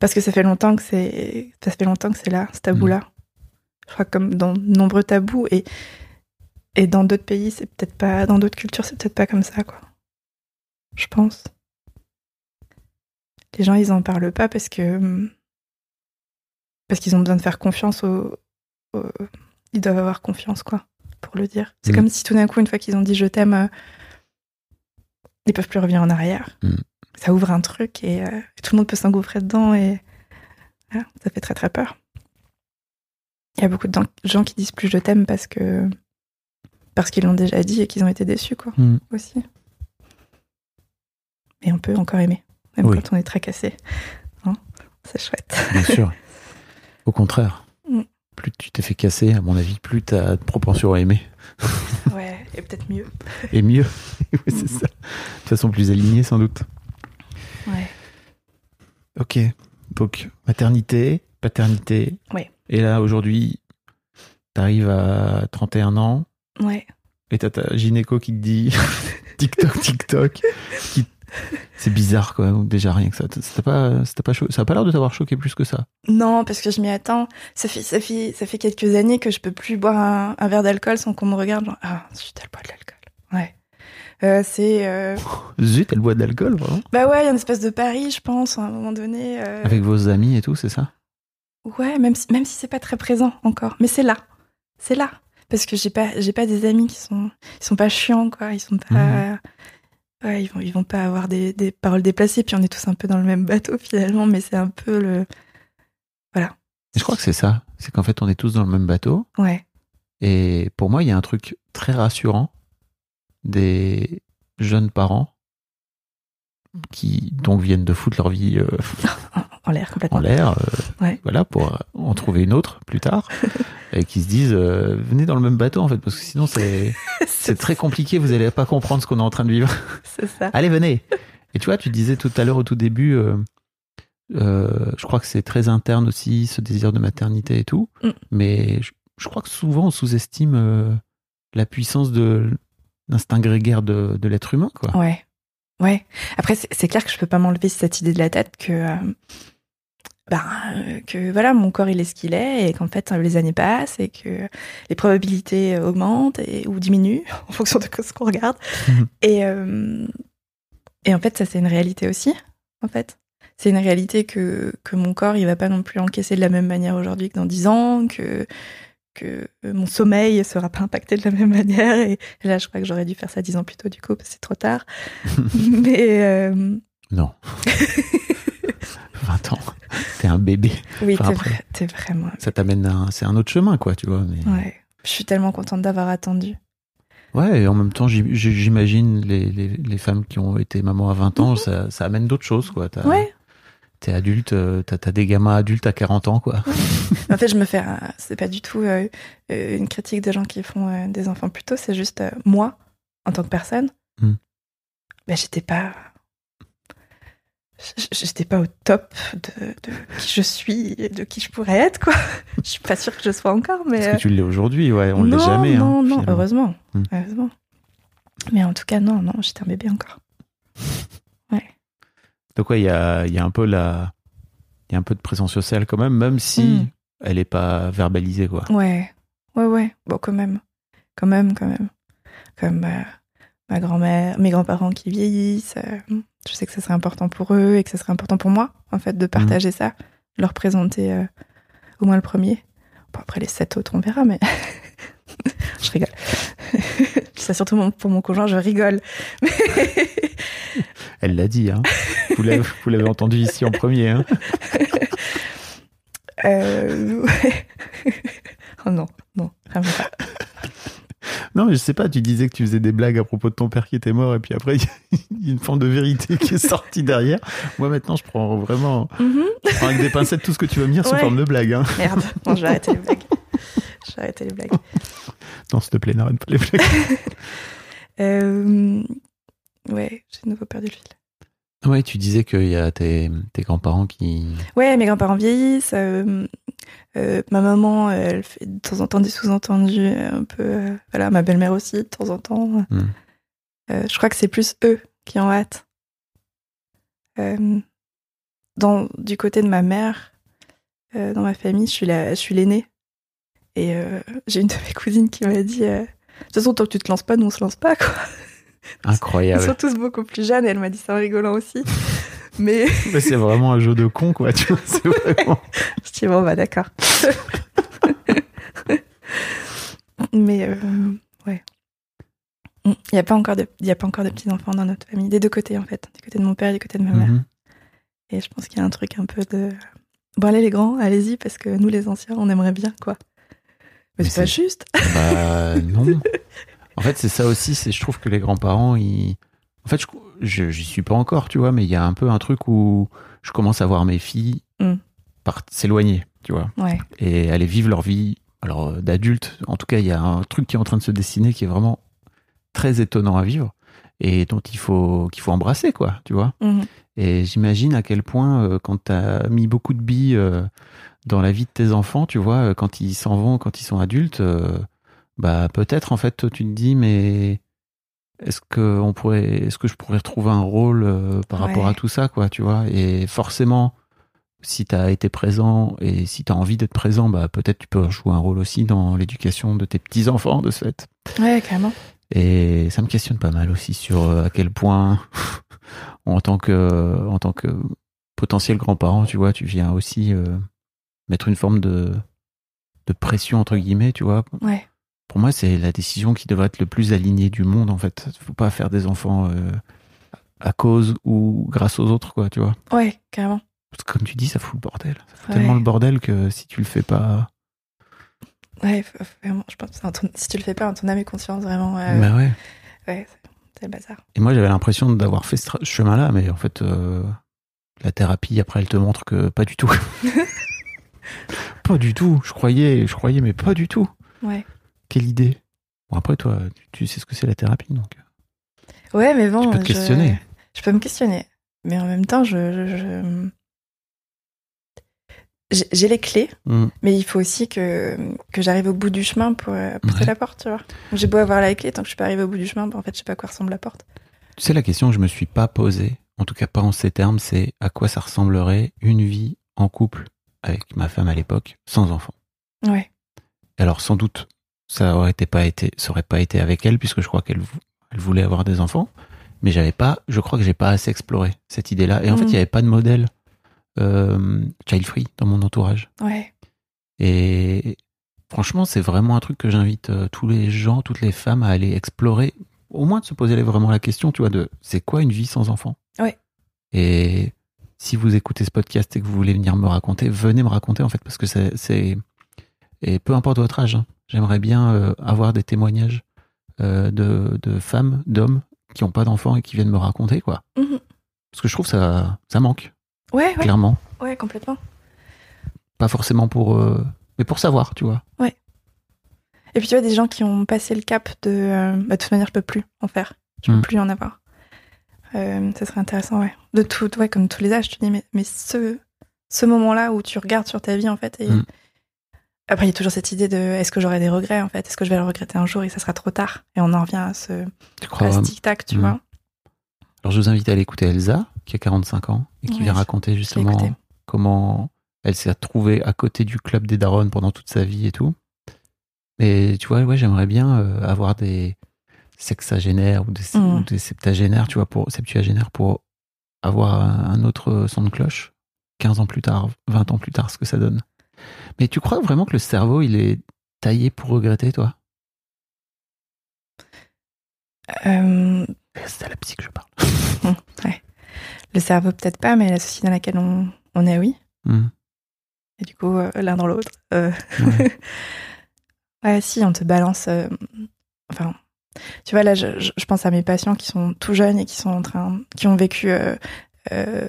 Speaker 1: Parce que ça fait longtemps que c'est. Ça fait longtemps que c'est là, ce tabou-là. Je crois que comme dans de nombreux tabous et. Et dans d'autres pays, c'est peut-être pas. Dans d'autres cultures, c'est peut-être pas comme ça, quoi. Je pense. Les gens, ils en parlent pas parce que. hum, Parce qu'ils ont besoin de faire confiance au. au- Ils doivent avoir confiance, quoi, pour le dire. C'est
Speaker 2: Mhm.
Speaker 1: comme si tout d'un coup, une fois qu'ils ont dit je t'aime, euh, ils peuvent plus revenir en arrière.
Speaker 2: Mhm.
Speaker 1: Ça ouvre un truc et, euh, tout le monde peut s'engouffrer dedans et voilà, ça fait très très peur. Il y a beaucoup de gens- qui disent plus je t'aime parce que parce qu'ils l'ont déjà dit et qu'ils ont été déçus quoi
Speaker 2: Mhm.
Speaker 1: aussi. Et on peut encore aimer, même
Speaker 2: Oui.
Speaker 1: quand on est tracassé. Hein C'est chouette.
Speaker 2: Bien sûr. Au contraire.
Speaker 1: Mm.
Speaker 2: Plus tu t'es fait casser, à mon avis, plus t'as de propension à aimer.
Speaker 1: Ouais, et peut-être mieux.
Speaker 2: Et mieux. Oui, c'est ça. De façon plus alignée, sans doute.
Speaker 1: Ouais.
Speaker 2: Ok. Donc, maternité, paternité.
Speaker 1: Ouais.
Speaker 2: Et là, aujourd'hui, t'arrives à 31 ans
Speaker 1: Ouais.
Speaker 2: et t'as ta gynéco qui te dit TikTok, TikTok. qui- C'est bizarre, quoi. Déjà, rien que ça. Ça pas, pas, cho- ça a pas l'air de t'avoir choqué plus que ça.
Speaker 1: Non, parce que je m'y attends. Ça fait, ça fait, ça fait quelques années que je peux plus boire un, un verre d'alcool sans qu'on me regarde. Genre, ah, zut, elle boit de l'alcool. Ouais. Euh, c'est. euh,
Speaker 2: Zut, elle boit de l'alcool, vraiment
Speaker 1: Bah ouais, il y a une espèce de pari, je pense, à un moment donné. euh,
Speaker 2: Avec vos amis et tout, c'est ça?
Speaker 1: Ouais, même si, même si c'est pas très présent encore. Mais c'est là. C'est là. Parce que j'ai pas, j'ai pas des amis qui sont, ils sont pas chiants, quoi. Ils sont pas.
Speaker 2: Mhm.
Speaker 1: Ouais, ils vont, ils vont pas avoir des, des paroles déplacées. Puis on est tous un peu dans le même bateau, finalement. Mais c'est un peu le.
Speaker 2: Et je crois que c'est ça. C'est qu'en fait, on est tous dans le même bateau.
Speaker 1: Ouais.
Speaker 2: Et pour moi, il y a un truc très rassurant des jeunes parents qui donc viennent de foutre leur vie euh,
Speaker 1: En l'air, complètement.
Speaker 2: en l'air, euh,
Speaker 1: Ouais.
Speaker 2: voilà, pour en trouver une autre plus tard, et qui se disent euh, venez dans le même bateau en fait, parce que sinon c'est c'est très compliqué, vous allez pas comprendre ce qu'on est en train de vivre.
Speaker 1: C'est ça.
Speaker 2: Allez, venez. Et tu vois, tu disais tout à l'heure au tout début, euh, euh, je crois que c'est très interne aussi, ce désir de maternité et tout.
Speaker 1: Mm.
Speaker 2: Mais je, je crois que souvent on sous-estime euh, la puissance de l'instinct grégaire de, de l'être humain, quoi.
Speaker 1: Ouais. Ouais. Après, c'est clair que je peux pas m'enlever cette idée de la tête que. euh, bah, euh, que voilà, mon corps il est ce qu'il est et qu'en fait euh, les années passent et que les probabilités euh, augmentent et, ou diminuent en fonction de ce qu'on regarde.
Speaker 2: Mhm.
Speaker 1: et, euh, et en fait, ça c'est une réalité aussi. En fait, c'est une réalité que, que mon corps il va pas non plus encaisser de la même manière aujourd'hui que dans 10 ans, que que mon sommeil sera pas impacté de la même manière et là je crois que j'aurais dû faire ça 10 ans plus tôt du coup parce que c'est trop tard. Mais euh,
Speaker 2: Non. 20 ans. T'es un bébé.
Speaker 1: oui,
Speaker 2: Enfin,
Speaker 1: t'es
Speaker 2: après.
Speaker 1: vrai, t'es vraiment.
Speaker 2: Ça t'amène à c'est un autre chemin, quoi, tu vois. Mais...
Speaker 1: Ouais. Je suis tellement contente d'avoir attendu.
Speaker 2: Ouais, et en même temps, j'im- j'imagine les, les, les femmes qui ont été mamans à 20 ans, ça, ça amène d'autres choses, quoi. T'as-
Speaker 1: Ouais.
Speaker 2: T'es adulte, euh, t'as des gamins adultes à 40 ans, quoi.
Speaker 1: En fait, je me fais. un- C'est pas du tout euh, euh, une critique des gens qui font euh, des enfants plus tôt. C'est juste euh, moi, en tant que personne. Ben, j'étais pas. j'étais pas au top de, de qui je suis et de qui je pourrais être, quoi. Je suis pas sûre que je sois encore, mais.
Speaker 2: Est-ce que tu l'es aujourd'hui Ouais, on
Speaker 1: non,
Speaker 2: l'est jamais.
Speaker 1: Non,
Speaker 2: hein,
Speaker 1: non,
Speaker 2: finalement.
Speaker 1: heureusement.
Speaker 2: Hmm.
Speaker 1: Heureusement. Mais en tout cas, non, non, j'étais un bébé encore.
Speaker 2: Donc ouais, il y a, il y a un peu la, il y a un peu de présence sociale quand même, même si
Speaker 1: Mm.
Speaker 2: elle est pas verbalisée quoi.
Speaker 1: Ouais, ouais, ouais. Bon, quand même. Quand même, quand même. Comme ma, ma grand-mère, mes grands-parents qui vieillissent. euh, je sais que ça serait important pour eux et que ça serait important pour moi, en fait, de partager ça, de leur présenter euh, au moins le premier. Bon, après, les sept autres, on verra, mais. je rigole. c'est surtout pour mon conjoint, je rigole.
Speaker 2: Elle l'a dit. Hein. Vous l'avez, entendu ici en premier. Hein.
Speaker 1: Euh, ouais. oh non, non, vraiment pas.
Speaker 2: Non, mais je sais pas. Tu disais que tu faisais des blagues à propos de ton père qui était mort, et puis après il y a une forme de vérité qui est sortie derrière. Moi maintenant, je prends vraiment
Speaker 1: Mhm.
Speaker 2: je prends avec des pincettes tout ce que tu vas me dire sous forme de blague. Hein.
Speaker 1: Merde, non, je vais arrêter les blagues. Je vais arrêter les blagues.
Speaker 2: Non, s'il te plaît, n'arrête pas les blagues.
Speaker 1: Euh, ouais, j'ai de nouveau perdu le fil.
Speaker 2: Ouais, tu disais qu'il y a tes, tes grands-parents qui.
Speaker 1: Ouais, mes grands-parents vieillissent. euh, euh, ma maman, elle fait de temps en temps des sous-entendus euh, un peu. euh, voilà, ma belle-mère aussi, de temps en temps.
Speaker 2: Hmm.
Speaker 1: Euh, je crois que c'est plus eux qui ont hâte. Euh, dans, du côté de ma mère, euh, dans ma famille, je suis la- je suis l'aînée. Et euh, j'ai une de mes cousines qui m'a dit euh, De toute façon, tant que tu te lances pas, nous on se lance pas, quoi. Ils
Speaker 2: Incroyable.
Speaker 1: sont tous beaucoup plus jeunes et elle m'a dit ça en rigolant aussi. Mais
Speaker 2: Mais c'est vraiment un jeu de con, quoi. Tu vois, c'est vraiment.
Speaker 1: je dis bon bah d'accord. Mais euh, ouais. Il n'y a pas encore de, y a pas encore de petits enfants dans notre famille, des deux côtés en fait, du côté de mon père et du côté de ma mère.
Speaker 2: Mhm.
Speaker 1: Et je pense qu'il y a un truc un peu de bon allez les grands, allez-y parce que nous les anciens on aimerait bien quoi. Mais,
Speaker 2: Mais
Speaker 1: c'est pas juste.
Speaker 2: Bah non. En fait, c'est ça aussi. C'est, je trouve que les grands-parents, ils. En fait, je, je, j'y suis pas encore, tu vois, mais il y a un peu un truc où je commence à voir mes filles
Speaker 1: Mm.
Speaker 2: part- s'éloigner, tu vois,
Speaker 1: Ouais.
Speaker 2: et aller vivre leur vie. Alors euh, d'adultes, en tout cas, il y a un truc qui est en train de se dessiner qui est vraiment très étonnant à vivre et dont il faut qu'il faut embrasser, quoi, tu vois.
Speaker 1: Mhm.
Speaker 2: Et j'imagine à quel point, euh, quand tu as mis beaucoup de billes euh, dans la vie de tes enfants, tu vois, euh, quand ils s'en vont, quand ils sont adultes, euh, bah peut-être en fait, toi, tu te dis, mais est-ce que on pourrait, est-ce que je pourrais retrouver un rôle euh, par rapport à tout ça, quoi, tu vois? Et forcément, si tu as été présent et si tu as envie d'être présent, bah peut-être tu peux jouer un rôle aussi dans l'éducation de tes petits enfants de ce fait.
Speaker 1: Ouais, carrément.
Speaker 2: Et ça me questionne pas mal aussi sur à quel point, en tant que, en tant que potentiel grand-parent, tu vois, tu viens aussi euh, mettre une forme de, de pression, entre guillemets, tu vois.
Speaker 1: Ouais.
Speaker 2: Pour moi, c'est la décision qui devrait être le plus alignée du monde, en fait. Faut pas faire des enfants euh, à cause ou grâce aux autres, quoi, tu vois.
Speaker 1: Ouais, carrément.
Speaker 2: Parce que comme tu dis, ça fout le bordel. Ça fout
Speaker 1: Ouais.
Speaker 2: tellement le bordel que si tu le fais pas.
Speaker 1: Ouais, vraiment, je pense, que si tu le fais pas, en ton âme et conscience, vraiment. euh,
Speaker 2: Bah ouais.
Speaker 1: Ouais, c'est- le bazar.
Speaker 2: Et moi, j'avais l'impression d'avoir fait ce chemin-là, mais en fait, euh, la thérapie, après, elle te montre que pas du tout. pas du tout. Je croyais, je croyais, mais pas du tout.
Speaker 1: Ouais.
Speaker 2: Quelle idée. Bon, après, toi, tu, tu sais ce que c'est la thérapie, donc.
Speaker 1: Ouais, mais bon.
Speaker 2: Tu peux te
Speaker 1: je-
Speaker 2: questionner.
Speaker 1: Je peux me questionner. Mais en même temps, je. J'ai les clés,
Speaker 2: Hmm.
Speaker 1: mais il faut aussi que, que j'arrive au bout du chemin pour euh, pousser
Speaker 2: Ouais.
Speaker 1: la porte, tu vois. J'ai beau avoir la clé, tant que je suis pas arrivée au bout du chemin, bah, en fait, je sais pas à quoi ressemble la porte.
Speaker 2: Tu sais, la question que je me suis pas posée, en tout cas pas en ces termes, c'est à quoi ça ressemblerait une vie en couple? Avec ma femme à l'époque, sans enfant.
Speaker 1: Ouais.
Speaker 2: Alors, sans doute, ça aurait été pas été, ça aurait pas été avec elle, puisque je crois qu'elle vou- elle voulait avoir des enfants. Mais j'avais pas, je crois que j'ai pas assez exploré cette idée-là. Et en fait,
Speaker 1: Mhm.
Speaker 2: il y avait pas de modèle euh, child free dans mon entourage.
Speaker 1: Ouais.
Speaker 2: Et franchement, c'est vraiment un truc que j'invite euh, tous les gens, toutes les femmes à aller explorer, au moins de se poser vraiment la question, tu vois, de c'est quoi une vie sans enfant
Speaker 1: Ouais.
Speaker 2: Et si vous écoutez ce podcast et que vous voulez venir me raconter, venez me raconter en fait, parce que c'est. Et peu importe votre âge, hein, j'aimerais bien euh, avoir des témoignages euh, de, de femmes, d'hommes qui n'ont pas d'enfants et qui viennent me raconter, quoi.
Speaker 1: Mhm.
Speaker 2: Parce que je trouve ça, ça manque,
Speaker 1: Ouais, ouais.
Speaker 2: clairement.
Speaker 1: Ouais, complètement.
Speaker 2: Pas forcément pour. euh, mais pour savoir, tu vois.
Speaker 1: Et puis tu vois, des gens qui ont passé le cap de. bah, de toute manière, je peux plus en faire. Je peux
Speaker 2: Mm.
Speaker 1: plus en avoir. Euh, ça serait intéressant, ouais. De tout, ouais, comme tous les âges, tu dis, mais, mais ce, ce moment-là où tu regardes sur ta vie, en fait, et
Speaker 2: Mm.
Speaker 1: après, il y a toujours cette idée de est-ce que j'aurai des regrets, en fait? Est-ce que je vais le regretter un jour et ça sera trop tard? Et on en revient à ce tic-tac, tu
Speaker 2: Mm.
Speaker 1: vois.
Speaker 2: Alors je vous invite à aller écouter Elsa, qui a 45 ans, et qui
Speaker 1: Ouais,
Speaker 2: vient raconter justement comment elle s'est retrouvée à côté du club des darons pendant toute sa vie et tout. Et tu vois, ouais, j'aimerais bien euh, avoir des sexagénaires ou des,
Speaker 1: Mm.
Speaker 2: ou des septagénaires, tu vois, pour septuagénaires pour avoir un, autre son de cloche 15 ans plus tard, 20 ans plus tard, ce que ça donne. Mais tu crois vraiment que le cerveau, il est taillé pour regretter, toi?
Speaker 1: Euh,
Speaker 2: C'est à la psy que je parle.
Speaker 1: le cerveau, peut-être pas, mais la société dans laquelle on, on est, oui.
Speaker 2: Mm.
Speaker 1: Et du coup, euh, l'un dans l'autre. Euh,
Speaker 2: Ouais.
Speaker 1: Ouais, si, on te balance. euh, enfin, tu vois, là, je, pense à mes patients qui sont tout jeunes et qui sont en train. qui ont vécu euh, euh,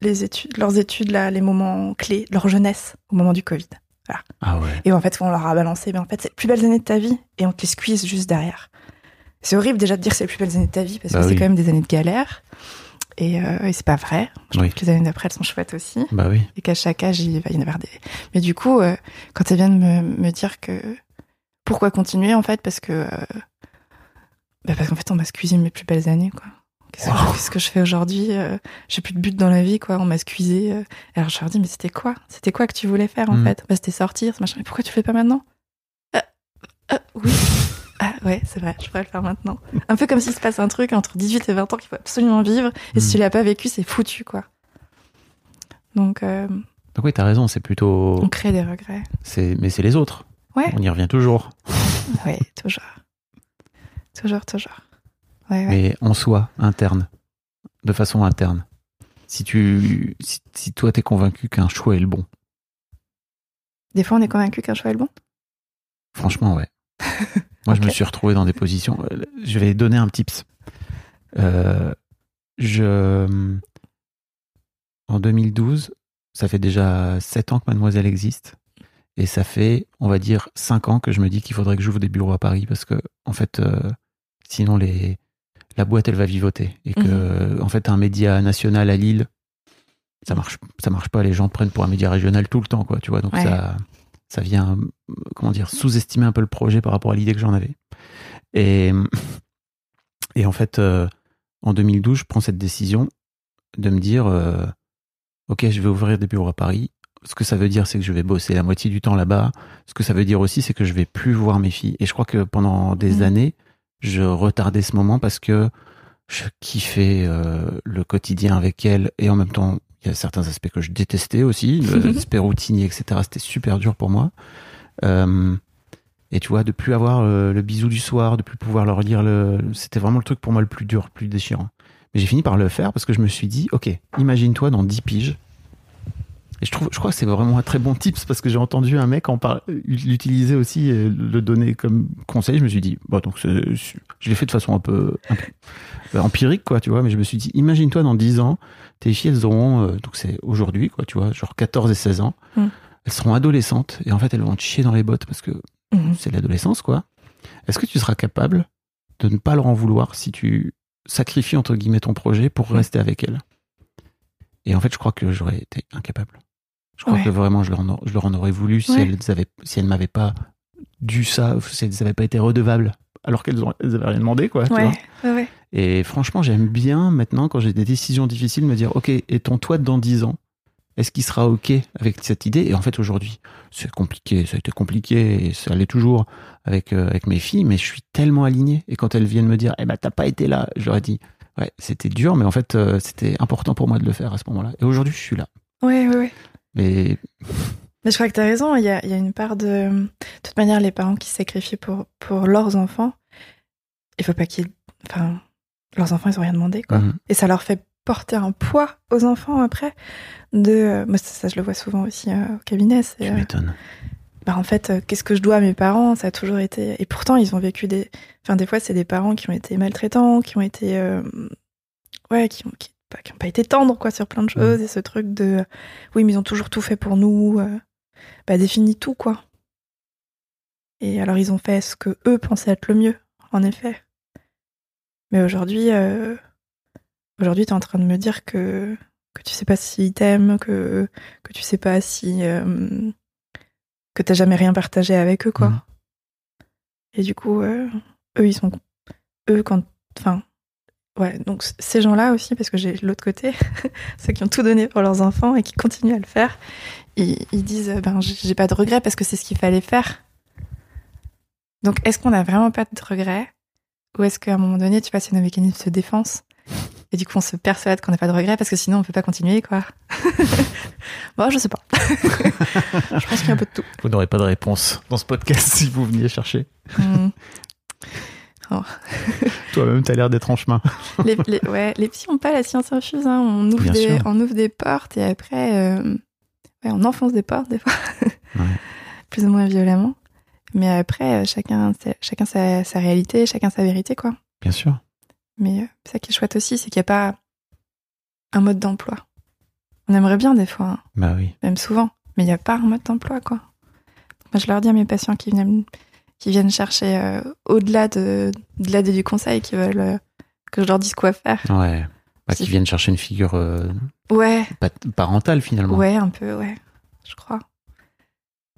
Speaker 1: les études, leurs études, là, les moments clés, leur jeunesse au moment du Covid.
Speaker 2: Ah ouais.
Speaker 1: Et en fait, on leur a balancé, mais en fait, c'est les plus belles années de ta vie et on te les squeeze juste derrière. C'est horrible déjà de dire que c'est les plus belles années de ta vie parce que
Speaker 2: Bah
Speaker 1: c'est quand même des années de galère. Et, euh, et c'est pas vrai. Je
Speaker 2: Oui.
Speaker 1: trouve que les années d'après, elles sont chouettes aussi
Speaker 2: Bah oui.
Speaker 1: et qu'à chaque âge, il va y en avoir des. Mais du coup, euh, quand elle vient de me, me dire que pourquoi continuer en fait, parce que euh, bah, parce qu'en fait, on m'a squeezé mes plus belles années quoi. Qu'est-ce que, je fais aujourd'hui euh, J'ai plus de but dans la vie quoi. On m'a squeezé. euh. Alors je leur dis mais c'était quoi? C'était quoi que tu voulais faire en
Speaker 2: Mm.
Speaker 1: fait? Bah, C'était sortir, ce machin. Mais pourquoi tu le fais pas maintenant? Ah, ah, Oui. Ah ouais, c'est vrai, je pourrais le faire maintenant. Un peu comme s'il se passe un truc entre 18 et 20 ans qu'il faut absolument vivre. Et
Speaker 2: Mm.
Speaker 1: si tu l'as pas vécu, c'est foutu quoi. Donc euh,
Speaker 2: Donc oui, t'as raison, c'est plutôt...
Speaker 1: on crée des regrets.
Speaker 2: Mais c'est les autres.
Speaker 1: Ouais.
Speaker 2: On y revient toujours.
Speaker 1: Oui, toujours. Toujours, toujours. Ouais, ouais.
Speaker 2: Mais en soi, interne, de façon interne. Si tu, si, si toi t'es convaincu qu'un choix est le bon,
Speaker 1: Des fois, on est convaincu qu'un choix est le bon?
Speaker 2: franchement, ouais. Moi, je me suis retrouvé dans des positions. euh, Je vais donner un tips. Euh, je, en 2012, ça fait déjà 7 ans que Mademoiselle existe. Et ça fait, on va dire, 5 ans que je me dis qu'il faudrait que j'ouvre des bureaux à Paris parce que, en fait, euh, sinon, les, la boîte, elle va vivoter. Et que, en fait, un média national à Lille, ça marche, ça marche pas. Les gens prennent pour un média régional tout le temps, quoi, tu vois. Donc,
Speaker 1: Ouais.
Speaker 2: ça, ça vient, comment dire, sous-estimer un peu le projet par rapport à l'idée que j'en avais. Et, et en fait, euh, en 2012, je prends cette décision de me dire, euh, ok, je vais ouvrir des bureaux à Paris. Ce que ça veut dire, c'est que je vais bosser la moitié du temps là-bas. Ce que ça veut dire aussi, c'est que je vais plus voir mes filles. Et je crois que pendant des
Speaker 1: Mhm.
Speaker 2: années, je retardais ce moment parce que je kiffais euh, le quotidien avec elles et en même temps, il y a certains aspects que je détestais aussi, l'aspect routinier, etc. C'était super dur pour moi. Euh, et tu vois, de plus avoir euh, le bisou du soir, de plus pouvoir leur lire le, c'était vraiment le truc pour moi le plus dur, le plus déchirant. Mais j'ai fini par le faire parce que je me suis dit, ok, imagine-toi dans 10 piges. Et je trouve, je crois que c'est vraiment un très bon tips parce que j'ai entendu un mec en par- l'utiliser aussi, et le donner comme conseil. Je me suis dit, bon, donc je l'ai fait de façon un peu, un peu, euh, empirique, quoi, tu vois. Mais je me suis dit, imagine-toi dans 10 ans, tes filles, elles auront, euh, donc c'est aujourd'hui, quoi, tu vois, genre 14 et 16 ans.
Speaker 1: Mm.
Speaker 2: Elles seront adolescentes et en fait, elles vont te chier dans les bottes parce que
Speaker 1: Mhm.
Speaker 2: c'est l'adolescence, quoi. Est-ce que tu seras capable de ne pas leur en vouloir si tu sacrifies, entre guillemets, ton projet pour
Speaker 1: Mm.
Speaker 2: rester avec elles? Et en fait, je crois que j'aurais été incapable. Je crois
Speaker 1: Ouais.
Speaker 2: que vraiment, je leur, en, je leur en aurais voulu si
Speaker 1: Ouais.
Speaker 2: elles avaient, si elles m'avaient pas dû ça, si elles n'avaient pas été redevables, alors qu'elles ont- elles avaient rien demandé, quoi. tu vois. Et franchement, j'aime bien maintenant, quand j'ai des décisions difficiles, me dire, OK, et ton toi dans 10 ans, est-ce qu'il sera OK avec cette idée? Et en fait, aujourd'hui, c'est compliqué, ça a été compliqué, et ça l'est toujours avec, euh, avec mes filles, mais je suis tellement aligné. Et quand elles viennent me dire, eh ben, t'as pas été là, je leur ai dit, ouais, c'était dur, mais en fait, euh, c'était important pour moi de le faire à ce moment-là. Et aujourd'hui, je suis là.
Speaker 1: Ouais, ouais, ouais.
Speaker 2: Mais
Speaker 1: Mais je crois que tu as raison, il y a, il y a une part de... De toute manière, les parents qui se sacrifient pour, pour leurs enfants, il faut pas qu'ils... Enfin, leurs enfants, ils ont rien demandé, quoi.
Speaker 2: Mhm.
Speaker 1: Et ça leur fait porter un poids aux enfants après. De... Moi, ça, ça, je le vois souvent aussi euh, au cabinet. C'est, euh,
Speaker 2: m'étonnes.
Speaker 1: bah, en fait, euh, qu'est-ce que je dois à mes parents? Ça a toujours été... Et pourtant, ils ont vécu des... Enfin, des fois, c'est des parents qui ont été maltraitants, qui ont été... Ouais, qui ont... Qui... pas- qui ont pas été tendres, quoi, sur plein de choses. Et ce truc de... Oui, mais ils ont toujours tout fait pour nous. euh, Bah, définit tout, quoi. Et alors, ils ont fait ce que eux pensaient être le mieux, en effet. Mais aujourd'hui... euh, Aujourd'hui, t'es en train de me dire que, que tu sais pas s'ils t'aiment, que, que tu sais pas si. euh, que t'as jamais rien partagé avec eux, quoi.
Speaker 2: Mhm.
Speaker 1: Et du coup, eux, ils sont. Eux, quand. Enfin. Ouais, donc ces gens-là aussi, parce que j'ai l'autre côté, ceux qui ont tout donné pour leurs enfants et qui continuent à le faire, ils, ils disent euh, ben, j'ai pas de regrets parce que c'est ce qu'il fallait faire. Donc, est-ce qu'on a vraiment pas de regrets Ou est-ce qu'à un moment donné, tu passes une mécanisme de défense et du coup, on se persuade qu'on n'a pas de regrets parce que sinon, on peut pas continuer, quoi? bon, je sais pas. je pense qu'il y a un peu de tout.
Speaker 2: Vous n'aurez pas de réponse dans ce podcast si vous veniez chercher.
Speaker 1: Hmm.
Speaker 2: Toi-même, t'as l'air d'être en chemin.
Speaker 1: les, les- ouais, les petits ont pas la science infuse. Hein. On, ouvre
Speaker 2: Bien
Speaker 1: des,
Speaker 2: sûr.
Speaker 1: on ouvre des portes et après, euh, ouais, on enfonce des portes des fois,
Speaker 2: Ouais.
Speaker 1: plus ou moins violemment. Mais après, euh, chacun, sa- chacun sa, sa réalité, chacun sa vérité, quoi.
Speaker 2: Bien sûr.
Speaker 1: Mais euh, ça qui est chouette aussi, c'est qu'il n'y a pas un mode d'emploi. On aimerait bien des fois, hein,
Speaker 2: Bah oui.
Speaker 1: même souvent, mais il n'y a pas un mode d'emploi, quoi. Moi, je leur dis à mes patients qui viennent, qui viennent chercher euh, au-delà de, de l'aide et du conseil, qui veulent euh, que je leur dise quoi faire.
Speaker 2: Ouais. Bah, qui viennent chercher une figure euh,
Speaker 1: Ouais,
Speaker 2: pa- parentale finalement.
Speaker 1: Ouais, un peu, ouais, je crois.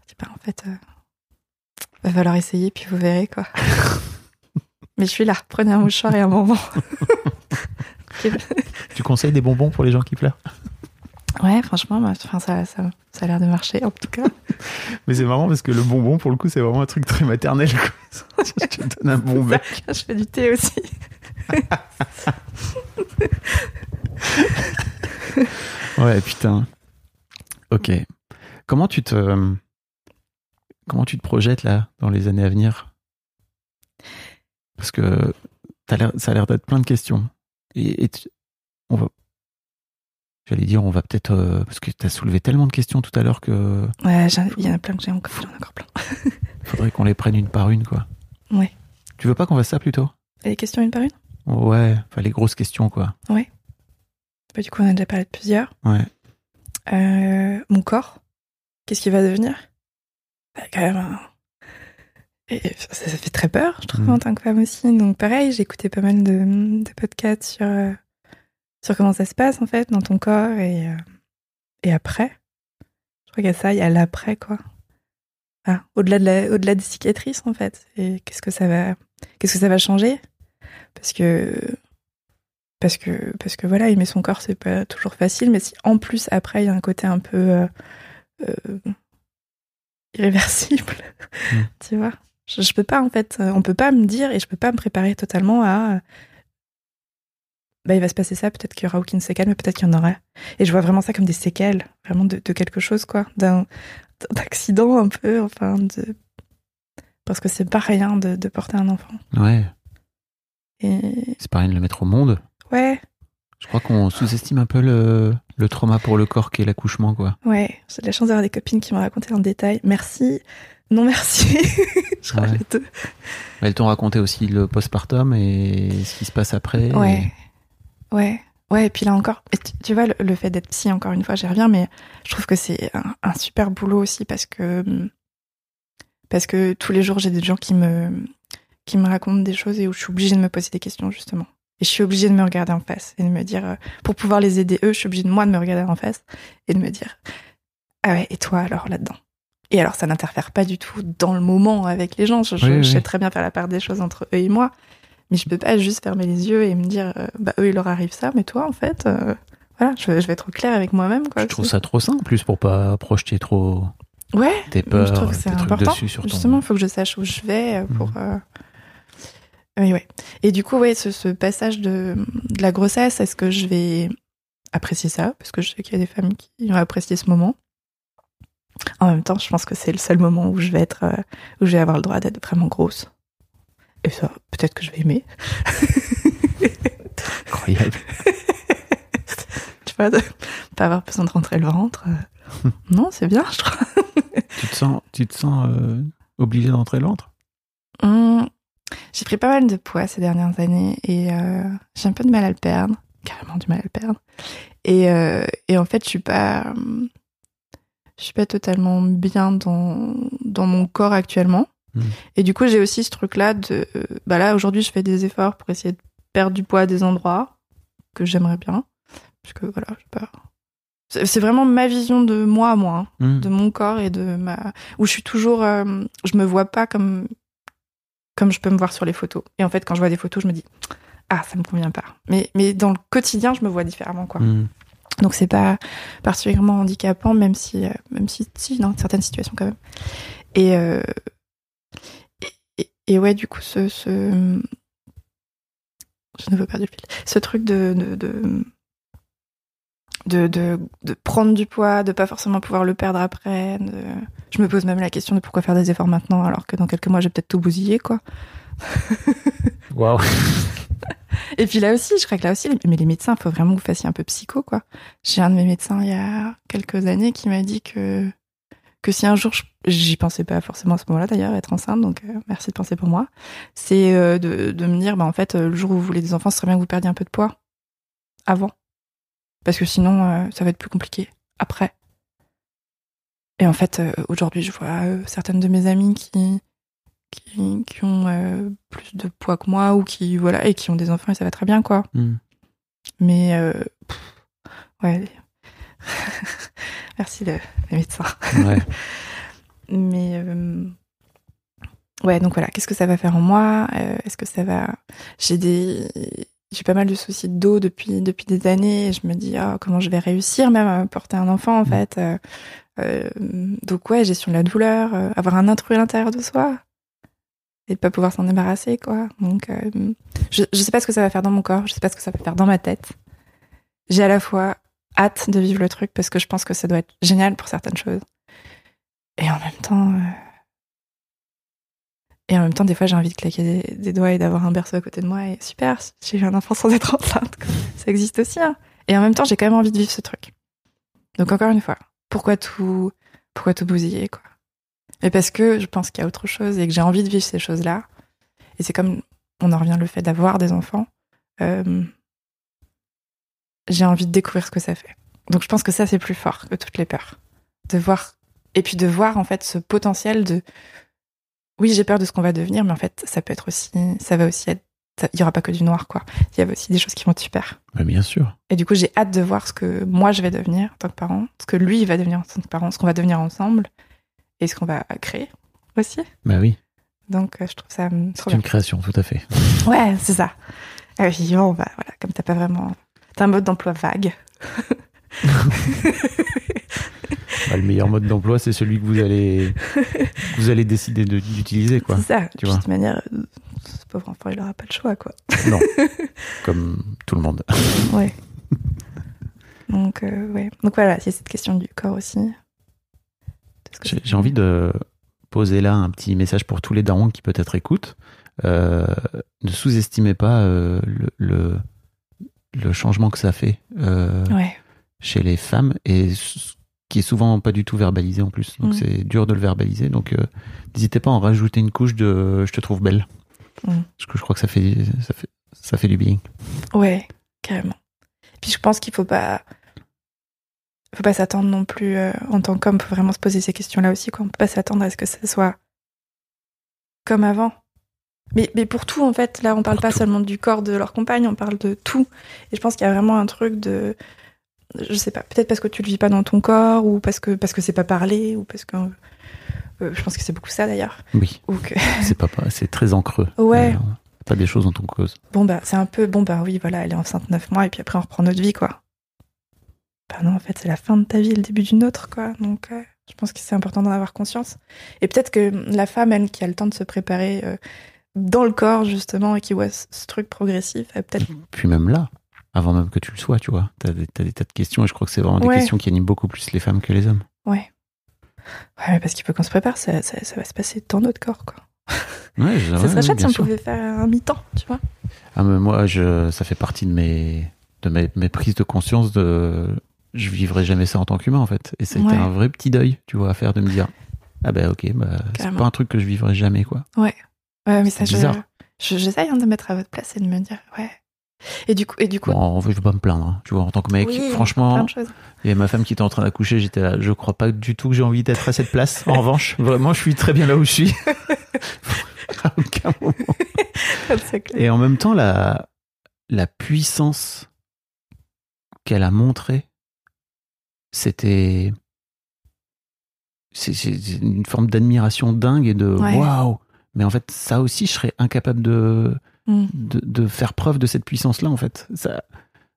Speaker 1: C'est pas en fait. Va falloir essayer, puis vous verrez, quoi. Mais je suis là, prenez un mouchoir et un bonbon.
Speaker 2: Tu conseilles des bonbons pour les gens qui pleurent?
Speaker 1: Ouais, franchement, moi, ça, ça, ça a l'air de marcher, en tout cas.
Speaker 2: Mais c'est marrant parce que le bonbon, pour le coup, c'est vraiment un truc très maternel. Je te donne un bon bec.
Speaker 1: je fais du thé aussi.
Speaker 2: Ouais, putain. Ok. Comment tu te, comment tu te projettes là dans les années à venir? Parce que ça a l'air d'être plein de questions. Et, et tu- on va, j'allais dire, on va peut-être euh, parce que t'as soulevé tellement de questions tout à l'heure que
Speaker 1: Ouais, il y en a plein que j'ai encore, ai encore plein.
Speaker 2: faudrait qu'on les prenne une par une, quoi.
Speaker 1: Ouais.
Speaker 2: Tu veux pas qu'on fasse ça plutôt?
Speaker 1: Les questions une par une?
Speaker 2: Ouais, enfin les grosses questions, quoi.
Speaker 1: Bah, Du coup, on a déjà parlé de plusieurs.
Speaker 2: Ouais.
Speaker 1: Euh, mon corps, qu'est-ce qu'il va devenir? Bah, quand même, un- et ça, ça fait très peur, je trouve,
Speaker 2: Mhm.
Speaker 1: en tant que femme aussi. Donc, pareil, j'ai écouté pas mal de, de podcasts sur, euh, sur comment ça se passe, en fait, dans ton corps et, euh, et après. Je crois qu'il y a ça, il y a l'après, quoi. Ah, au-delà de la, au-delà des cicatrices, en fait. Et qu'est-ce que ça va, qu'est-ce que ça va changer? Parce que parce que parce que voilà aimer son corps c'est pas toujours facile mais si en plus après il y a un côté un peu euh, euh, irréversible
Speaker 2: Mm.
Speaker 1: tu vois je, je peux pas en fait on peut pas me dire et je peux pas me préparer totalement à bah il va se passer ça peut-être qu'il y aura aucune séquelle mais peut-être qu'il y en aura et je vois vraiment ça comme des séquelles vraiment de, de quelque chose quoi d'un accident un peu enfin de parce que c'est pas rien de, de porter un enfant
Speaker 2: Ouais.
Speaker 1: et
Speaker 2: C'est pas rien de le mettre au monde.
Speaker 1: ouais
Speaker 2: Je crois qu'on sous-estime un peu le, le trauma pour le corps qui est l'accouchement, quoi.
Speaker 1: Ouais, j'ai la chance d'avoir des copines qui m'ont raconté en détail. Merci. Non, merci. je
Speaker 2: Ouais.
Speaker 1: deux.
Speaker 2: Elles t'ont raconté aussi le postpartum et ce qui se passe après.
Speaker 1: Ouais. Ouais. Ouais, et puis là encore, tu, tu vois, le, le fait d'être psy, encore une fois, j'y reviens, mais je trouve que c'est un, un super boulot aussi parce que, parce que tous les jours, j'ai des gens qui me, qui me racontent des choses et où je suis obligée de me poser des questions, justement. Et je suis obligée de me regarder en face et de me dire, euh, pour pouvoir les aider eux, je suis obligée de moi de me regarder en face et de me dire, ah ouais, et toi alors là-dedans? Et alors, ça n'interfère pas du tout dans le moment avec les gens. Je,
Speaker 2: Oui,
Speaker 1: sais très bien faire la part des choses entre eux et moi. Mais je peux pas juste fermer les yeux et me dire, euh, bah eux, il leur arrive ça, mais toi, en fait, euh, voilà, je, je vais être au clair avec moi-même, quoi.
Speaker 2: Je trouve ça trop en plus pour pas projeter trop
Speaker 1: Ouais,
Speaker 2: tes
Speaker 1: je
Speaker 2: peurs,
Speaker 1: trouve que c'est important.
Speaker 2: sur ton.
Speaker 1: Justement, il faut que je sache où je vais euh, pour.
Speaker 2: Mhm.
Speaker 1: euh, ouais. Et du coup, ouais, ce, ce passage de, de la grossesse, est-ce que je vais apprécier ça? Parce que je sais qu'il y a des femmes qui ont apprécié ce moment. En même temps, je pense que c'est le seul moment où je vais être, où je vais avoir le droit d'être vraiment grosse. Et ça, peut-être que je vais aimer.
Speaker 2: Incroyable.
Speaker 1: tu vois, de pas avoir besoin de rentrer le ventre. euh. non, c'est bien, je trouve.
Speaker 2: tu te sens, tu te sens euh, obligé d'entrer le ventre?
Speaker 1: Hum, j'ai pris pas mal de poids ces dernières années et euh, j'ai un peu de mal à le perdre, carrément du mal à le perdre. Et, euh, et en fait, je suis pas, hum, je suis pas totalement bien dans dans mon corps actuellement.
Speaker 2: Mhm.
Speaker 1: Et du coup, j'ai aussi ce truc-là de, bah là aujourd'hui, je fais des efforts pour essayer de perdre du poids à des endroits que j'aimerais bien. Parce que voilà, je sais pas. C'est vraiment ma vision de moi moi, hein,
Speaker 2: Hmm.
Speaker 1: de mon corps et de ma. où je suis toujours. euh, je me vois pas comme. comme je peux me voir sur les photos. Et en fait, quand je vois des photos, je me dis. Ah, ça me convient pas. Mais, mais dans le quotidien, je me vois différemment, quoi.
Speaker 2: Hmm.
Speaker 1: Donc c'est pas particulièrement handicapant, même si, euh, même si, si, dans certaines situations quand même. Et, euh, et, ouais, du coup, ce, ce, je ne veux pas du fil. Ce truc de, de, de, de, de, de prendre du poids, de pas forcément pouvoir le perdre après. de- Je me pose même la question de pourquoi faire des efforts maintenant, alors que dans quelques mois, j'ai peut-être tout bousillé, quoi.
Speaker 2: Waouh.
Speaker 1: Et puis là aussi, je crois que là aussi, mais les médecins, il faut vraiment que vous fassiez un peu psycho, quoi. J'ai un de mes médecins il y a quelques années qui m'a dit que que si un jour, je- j'y pensais pas forcément à ce moment-là d'ailleurs, être enceinte, donc euh, merci de penser pour moi, c'est euh, de, de me dire, bah en fait, euh, le jour où vous voulez des enfants, ce serait bien que vous perdiez un peu de poids avant, parce que sinon, ça va être plus compliqué après. Et en fait, aujourd'hui, je vois certaines de mes amies qui qui, qui ont plus de poids que moi ou qui voilà et qui ont des enfants et ça va très bien quoi.
Speaker 2: Hmm.
Speaker 1: Mais pff, ouais. Merci le, les médecins.
Speaker 2: Ouais.
Speaker 1: Mais euh, ouais, donc voilà, qu'est-ce que ça va faire en moi? Euh, Est-ce que ça va J'ai des j'ai pas mal de soucis de dos depuis depuis des années. Et je me dis ah, comment je vais réussir même à porter un enfant en
Speaker 2: Mm.
Speaker 1: fait? Euh, donc ouais, gestion de la douleur, avoir un intrus à l'intérieur de soi et de pas pouvoir s'en débarrasser quoi. Donc je je sais pas ce que ça va faire dans mon corps, je sais pas ce que ça va faire dans ma tête. J'ai à la fois hâte de vivre le truc parce que je pense que ça doit être génial pour certaines choses. Et en même temps, euh, et en même temps, des fois, j'ai envie de claquer des, doigts et d'avoir un berceau à côté de moi. Et super, j'ai eu un enfant sans être enceinte. Ça existe aussi. hein. Et en même temps, j'ai quand même envie de vivre ce truc. Donc encore une fois, pourquoi tout, pourquoi tout bousiller quoi? Mais parce que je pense qu'il y a autre chose et que j'ai envie de vivre ces choses-là. Et c'est comme on en revient le fait d'avoir des enfants. euh, j'ai envie de découvrir ce que ça fait. Donc je pense que ça c'est plus fort que toutes les peurs. De voir et puis de voir en fait ce potentiel de oui, j'ai peur de ce qu'on va devenir mais en fait ça peut être aussi ça va aussi être ça- il y aura pas que du noir quoi. Il y a aussi des choses qui vont être super.
Speaker 2: Bien sûr.
Speaker 1: Et du coup, j'ai hâte de voir ce que moi je vais devenir en tant que parent, ce que lui il va devenir en tant que parent, ce qu'on va devenir ensemble et ce qu'on va créer aussi.
Speaker 2: Bah oui.
Speaker 1: Donc euh, je trouve ça hum,
Speaker 2: C'est une création, tout à fait.
Speaker 1: Ouais, c'est ça. Oui, bon, bah, voilà, comme t'as pas vraiment t'as un mode d'emploi vague.
Speaker 2: Bah, le meilleur mode d'emploi, c'est celui que vous allez, que vous allez décider de- d'utiliser, quoi.
Speaker 1: C'est ça.
Speaker 2: tu.
Speaker 1: De toute manière, ce pauvre enfant, il aura pas le choix, quoi.
Speaker 2: Non. Comme tout le monde.
Speaker 1: Ouais. Donc, euh, ouais. Donc voilà, il y a cette question du corps aussi.
Speaker 2: J'ai envie de poser là un petit message pour tous les darons qui peut-être écoutent. Euh, ne sous-estimez pas euh, le, le, le changement que ça fait euh,
Speaker 1: Ouais.
Speaker 2: chez les femmes et qui est souvent pas du tout verbalisé en plus. Donc
Speaker 1: Mm.
Speaker 2: c'est dur de le verbaliser. Donc euh, n'hésitez pas à en rajouter une couche de je te trouve belle.
Speaker 1: Mm.
Speaker 2: Parce que je crois que ça fait, ça fait, ça fait du bien.
Speaker 1: Ouais, carrément. Puis je pense qu'il faut pas, faut pas s'attendre non plus euh, en tant qu'homme. Faut vraiment se poser ces questions-là aussi. Quoi. On peut pas s'attendre à ce que ça soit comme avant. Mais, mais pour tout, en fait, là, on parle
Speaker 2: Pour
Speaker 1: pas
Speaker 2: tout.
Speaker 1: seulement du corps de leur compagne, on parle de tout. Et je pense qu'il y a vraiment un truc de, je sais pas, peut-être parce que tu le vis pas dans ton corps, ou parce que parce que c'est pas parlé, ou parce que euh, je pense que c'est beaucoup ça d'ailleurs.
Speaker 2: Oui,
Speaker 1: que
Speaker 2: c'est pas, c'est très en creux.
Speaker 1: Ouais.
Speaker 2: Euh, pas des choses dont on cause.
Speaker 1: bon bah c'est un peu bon bah oui voilà, elle est enceinte 9 mois et puis après on reprend notre vie quoi. Bah non en fait c'est la fin de ta vie, le début d'une autre quoi. Donc euh, je pense que c'est important d'en avoir conscience. Et peut-être que la femme elle qui a le temps de se préparer dans le corps justement et qui voit ce, truc progressif, peut-être
Speaker 2: Puis même là, avant même que tu le sois, tu vois, t'as des, t'as des tas de questions et je crois que c'est vraiment des questions qui animent beaucoup plus les femmes que les hommes.
Speaker 1: ouais. Ouais parce qu'il faut qu'on se prépare, ça, ça, ça va se passer dans notre corps quoi.
Speaker 2: Ouais,
Speaker 1: ça
Speaker 2: ouais,
Speaker 1: serait chouette si on
Speaker 2: sûr.
Speaker 1: pouvait faire un mi-temps, tu vois.
Speaker 2: Ah, mais moi, je, ça fait partie de mes, de mes, mes prises de conscience de, je vivrai jamais ça en tant qu'humain, en fait. Et ça a été
Speaker 1: Ouais.
Speaker 2: un vrai petit deuil, tu vois, à faire de me dire, ah ben, ok, bah, c'est pas un truc que je vivrai jamais, quoi.
Speaker 1: Ouais, mais ça, je,
Speaker 2: bizarre.
Speaker 1: je- j'essaye hein, de me mettre à votre place et de me dire, ouais. Et du coup, et du coup,
Speaker 2: Bon, en fait, je veux pas me plaindre, hein. tu vois, en tant que mec,
Speaker 1: oui,
Speaker 2: franchement, il y avait ma femme qui était en train d'accoucher, j'étais là, je crois pas du tout que j'ai envie d'être à cette place. En revanche, vraiment, je suis très bien là où je suis. à aucun moment.
Speaker 1: C'est clair.
Speaker 2: Et en même temps, la, la puissance qu'elle a montré, c'était c'est une forme d'admiration dingue et de
Speaker 1: Ouais.
Speaker 2: waouh. Mais en fait, ça aussi, je serais incapable de,
Speaker 1: Mm.
Speaker 2: de, de faire preuve de cette puissance-là, en fait. Ça,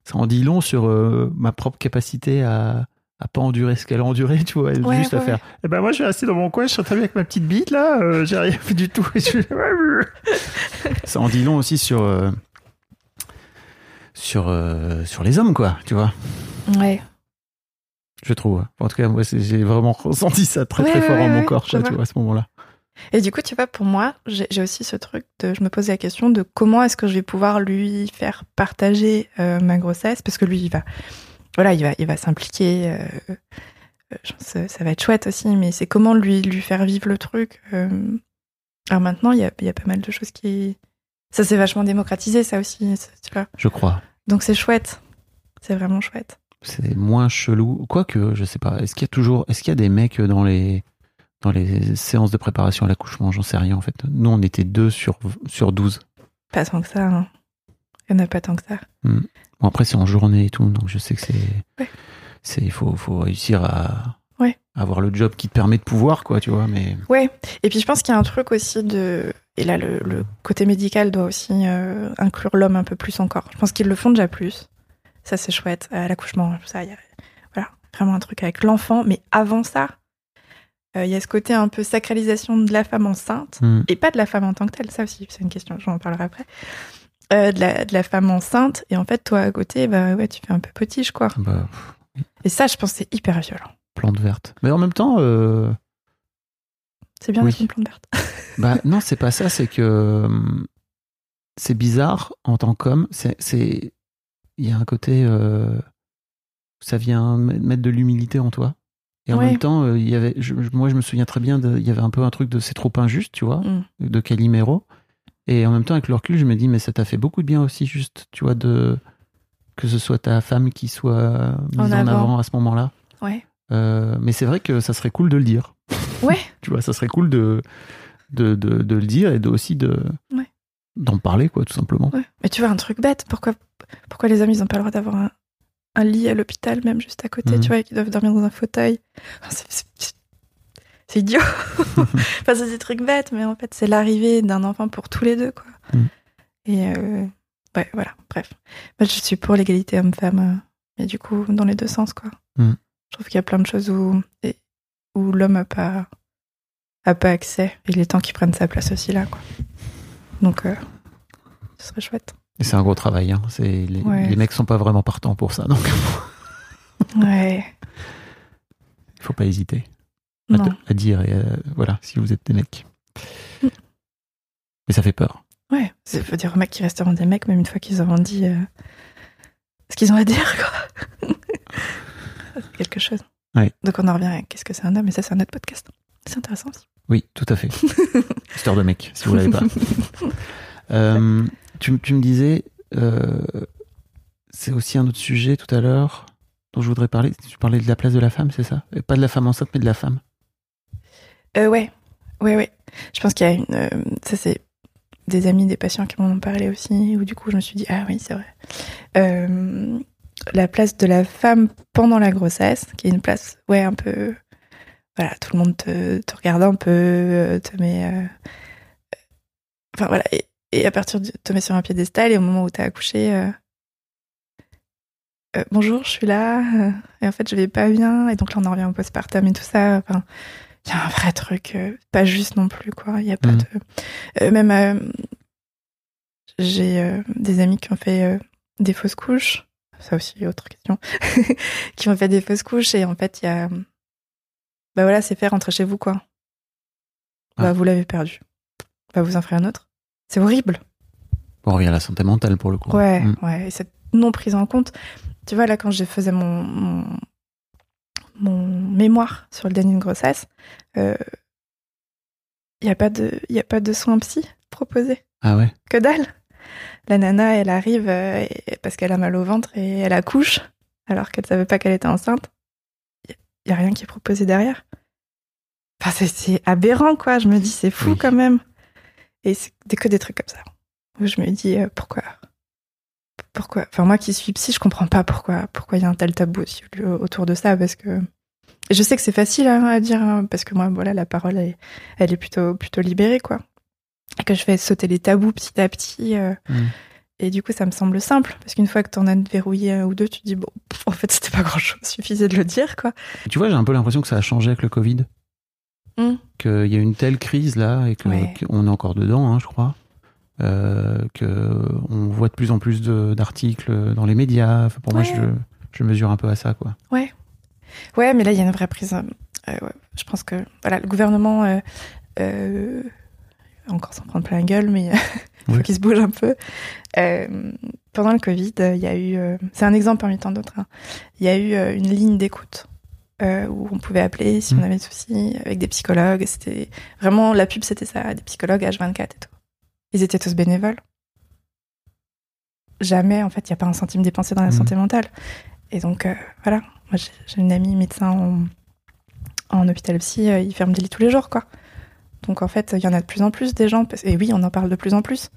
Speaker 2: ça en dit long sur euh, ma propre capacité à, à pas endurer ce qu'elle a enduré, tu vois, et
Speaker 1: Ouais,
Speaker 2: juste à
Speaker 1: ouais,
Speaker 2: faire. Eh ben moi, je suis resté dans mon coin, je suis très bien avec ma petite bite là, euh, j'ai rien fait du tout. Et je- ça en dit long aussi sur euh, sur euh, sur les hommes, quoi, tu vois.
Speaker 1: Ouais.
Speaker 2: Je trouve. En tout cas, moi, j'ai vraiment ressenti ça très
Speaker 1: Ouais,
Speaker 2: très
Speaker 1: ouais,
Speaker 2: fort en
Speaker 1: ouais,
Speaker 2: mon corps, tu
Speaker 1: vois,
Speaker 2: à ce moment-là.
Speaker 1: Et du coup, tu vois, pour moi, j'ai aussi ce truc de. Je me posais la question de comment est-ce que je vais pouvoir lui faire partager euh, ma grossesse, parce que lui, il va. Voilà, il va, il va s'impliquer. euh, euh, ça va être chouette aussi, mais c'est comment lui, lui faire vivre le truc. euh. Alors maintenant, il y a, il y a pas mal de choses qui. Ça s'est vachement démocratisé, ça aussi, tu vois.
Speaker 2: Je crois.
Speaker 1: Donc c'est chouette. C'est vraiment chouette.
Speaker 2: C'est moins chelou. Quoique, je sais pas. Est-ce qu'il y a toujours, est-ce qu'il y a des mecs dans les, dans les séances de préparation à l'accouchement J'en sais rien, en fait. Nous, on était deux sur, sur 12.
Speaker 1: Pas tant que ça. Hein. Il n'y en a pas tant que ça.
Speaker 2: Bon, après, c'est en journée et tout, donc je sais que c'est,
Speaker 1: Ouais.
Speaker 2: il faut, faut réussir à,
Speaker 1: Ouais.
Speaker 2: avoir le job qui te permet de pouvoir, quoi, tu vois, mais.
Speaker 1: Ouais, et puis je pense qu'il y a un truc aussi de. Et là, le, le côté médical doit aussi euh, inclure l'homme un peu plus encore. Je pense qu'ils le font déjà plus. Ça, c'est chouette. À l'accouchement, ça, il y a voilà, vraiment un truc avec l'enfant. Mais avant ça, il y a ce côté un peu sacralisation de la femme enceinte.
Speaker 2: Hmm.
Speaker 1: Et pas de la femme en tant que telle, ça aussi, c'est une question, j'en parlerai après. Euh, de, la, de la femme enceinte. Et en fait, toi, à côté, bah ouais, tu fais un peu potiche, quoi.
Speaker 2: Bah,
Speaker 1: Et ça, je pense c'est hyper violent.
Speaker 2: plante verte. Mais en même temps, euh,
Speaker 1: C'est bien
Speaker 2: Oui.
Speaker 1: une plante verte.
Speaker 2: Bah non, c'est pas ça, c'est que c'est bizarre en tant qu'homme. C'est, il y a un côté, euh, ça vient mettre de l'humilité en toi. Et en
Speaker 1: Ouais.
Speaker 2: même temps, euh, il y avait, je- moi je me souviens très bien, de- il y avait un peu un truc de c'est trop injuste, tu vois,
Speaker 1: Mm.
Speaker 2: de Calimero. Et en même temps, avec le recul, je me dis, mais ça t'a fait beaucoup de bien aussi, juste, tu vois, de que ce soit ta femme qui soit mise
Speaker 1: En
Speaker 2: en,
Speaker 1: avant.
Speaker 2: avant à ce moment-là.
Speaker 1: Ouais.
Speaker 2: Euh, mais c'est vrai que ça serait cool de le dire.
Speaker 1: Ouais.
Speaker 2: tu vois, ça serait cool de, de, de, de le dire et de, aussi de,
Speaker 1: Ouais.
Speaker 2: d'en parler, quoi, tout simplement.
Speaker 1: Ouais. Mais tu vois, un truc bête, pourquoi, pourquoi les hommes, ils n'ont pas le droit d'avoir un, un lit à l'hôpital, même juste à côté,
Speaker 2: Mhm.
Speaker 1: tu vois, et qu'ils doivent dormir dans un fauteuil C'est idiot Enfin, c'est des trucs bêtes, mais en fait, c'est l'arrivée d'un enfant pour tous les deux, quoi.
Speaker 2: Mhm.
Speaker 1: Et euh, ouais, voilà, bref. Moi, je suis pour l'égalité homme-femme, euh, et du coup, dans les deux sens, quoi.
Speaker 2: Mhm.
Speaker 1: Je trouve qu'il y a plein de choses où, où l'homme n'a pas, a pas accès, il est temps qu'il prenne sa place aussi là, quoi. Donc, euh, ce serait chouette.
Speaker 2: Et c'est un gros travail. Hein. C'est, les,
Speaker 1: Ouais.
Speaker 2: les mecs sont pas vraiment partants pour ça, donc
Speaker 1: Ouais.
Speaker 2: il faut pas hésiter à, dire, et, euh, voilà, si vous êtes des mecs.
Speaker 1: Mm.
Speaker 2: Mais ça fait peur.
Speaker 1: Ouais, ça veut dire aux mecs qui resteront des mecs, même une fois qu'ils auront dit euh, ce qu'ils ont à dire, quoi. quelque chose.
Speaker 2: Ouais.
Speaker 1: Donc on en revient à qu'est-ce que c'est un homme, et ça, c'est un autre podcast. C'est intéressant aussi.
Speaker 2: Oui, tout à fait. Histoire de mec, si vous l'avez pas. Euh, tu, me disais, euh, c'est aussi un autre sujet tout à l'heure dont je voudrais parler. Tu parlais de la place de la femme, c'est ça? Et Pas de la femme enceinte, mais de la femme.
Speaker 1: Euh, ouais, ouais, ouais. Je pense qu'il y a une. euh, ça, c'est des amis, des patients qui m'en ont parlé aussi, où du coup, je me suis dit, ah oui, c'est vrai. La place de la femme pendant la grossesse, qui est une place, ouais, un peu. Voilà, tout le monde te, te regarde un peu, te met. Enfin, voilà. Et, et à partir de. te met sur un piédestal, et au moment où t'as accouché. euh, euh, bonjour, je suis là, euh, et en fait, je vais pas bien, et donc là, on en revient au postpartum et tout ça. Enfin, il y a un vrai truc, pas juste non plus, quoi. Il y a pas de. Euh, même, j'ai des amis qui ont fait des fausses couches. Ça aussi, autre question. qui ont fait des fausses couches et en fait, il y a. Bah voilà, c'est fait, rentrez chez vous, quoi. Bah,
Speaker 2: Ah.
Speaker 1: vous l'avez perdu. Bah, vous en ferez un autre. C'est horrible.
Speaker 2: On revient à la santé mentale pour le coup.
Speaker 1: Ouais,
Speaker 2: Mm.
Speaker 1: ouais. Et cette non prise en compte. Tu vois, là, quand je faisais mon, mon, mon mémoire sur le déni de grossesse, il n'y a, pas de- y a pas de soins psy proposés.
Speaker 2: Ah ouais?
Speaker 1: Que dalle La nana, elle arrive euh, et- parce qu'elle a mal au ventre et elle accouche, alors qu'elle savait pas qu'elle était enceinte. Il n'y a rien qui est proposé derrière. Enfin, c'est- c'est aberrant, quoi. Je me dis, c'est fou
Speaker 2: Oui.
Speaker 1: quand même. Et c'est que des trucs comme ça. Où je me dis, euh, pourquoi pourquoi Enfin, moi qui suis psy, je comprends pas pourquoi pourquoi il y a un tel tabou autour de ça, parce que et je sais que c'est facile hein, à dire, hein, parce que moi, voilà, la parole, elle, elle, est plutôt plutôt libérée, quoi. Et que je fais sauter les tabous petit à petit. euh,
Speaker 2: Mm.
Speaker 1: Et du coup, ça me semble simple, parce qu'une fois que t'en as verrouillé un ou deux, tu te dis, bon, pff, en fait, c'était pas grand-chose, suffisait de le dire, quoi.
Speaker 2: Tu vois, j'ai un peu l'impression que ça a changé avec le Covid.
Speaker 1: Mm.
Speaker 2: Qu'il y a une telle crise là et que-
Speaker 1: Ouais.
Speaker 2: qu'on est encore dedans, hein, je crois. Euh, que on voit de plus en plus d'articles dans les médias. Enfin, pour moi,
Speaker 1: Ouais.
Speaker 2: je, je mesure un peu à ça, quoi.
Speaker 1: Ouais, mais là, il y a une vraie prise. euh, euh, ouais. Je pense que voilà, le gouvernement, euh, euh, encore sans prendre plein la gueule, mais il faut qu'il se bouge un peu. Pendant le Covid, il y a eu. c'est un exemple parmi tant d'autres. hein. Il y a eu une ligne d'écoute. Euh, où on pouvait appeler si on
Speaker 2: Mm.
Speaker 1: avait des soucis avec des psychologues. C'était vraiment la pub, c'était ça, des psychologues H24 et tout. Ils étaient tous bénévoles. Jamais, en fait, il n'y a pas un centime dépensé dans la
Speaker 2: Mm.
Speaker 1: santé mentale. Et donc, euh, voilà. Moi, j'ai une amie médecin en, en hôpital psy, euh, il ferme des lits tous les jours, quoi. Donc, en fait, il y en a de plus en plus des gens. Et oui, on en parle de plus en plus.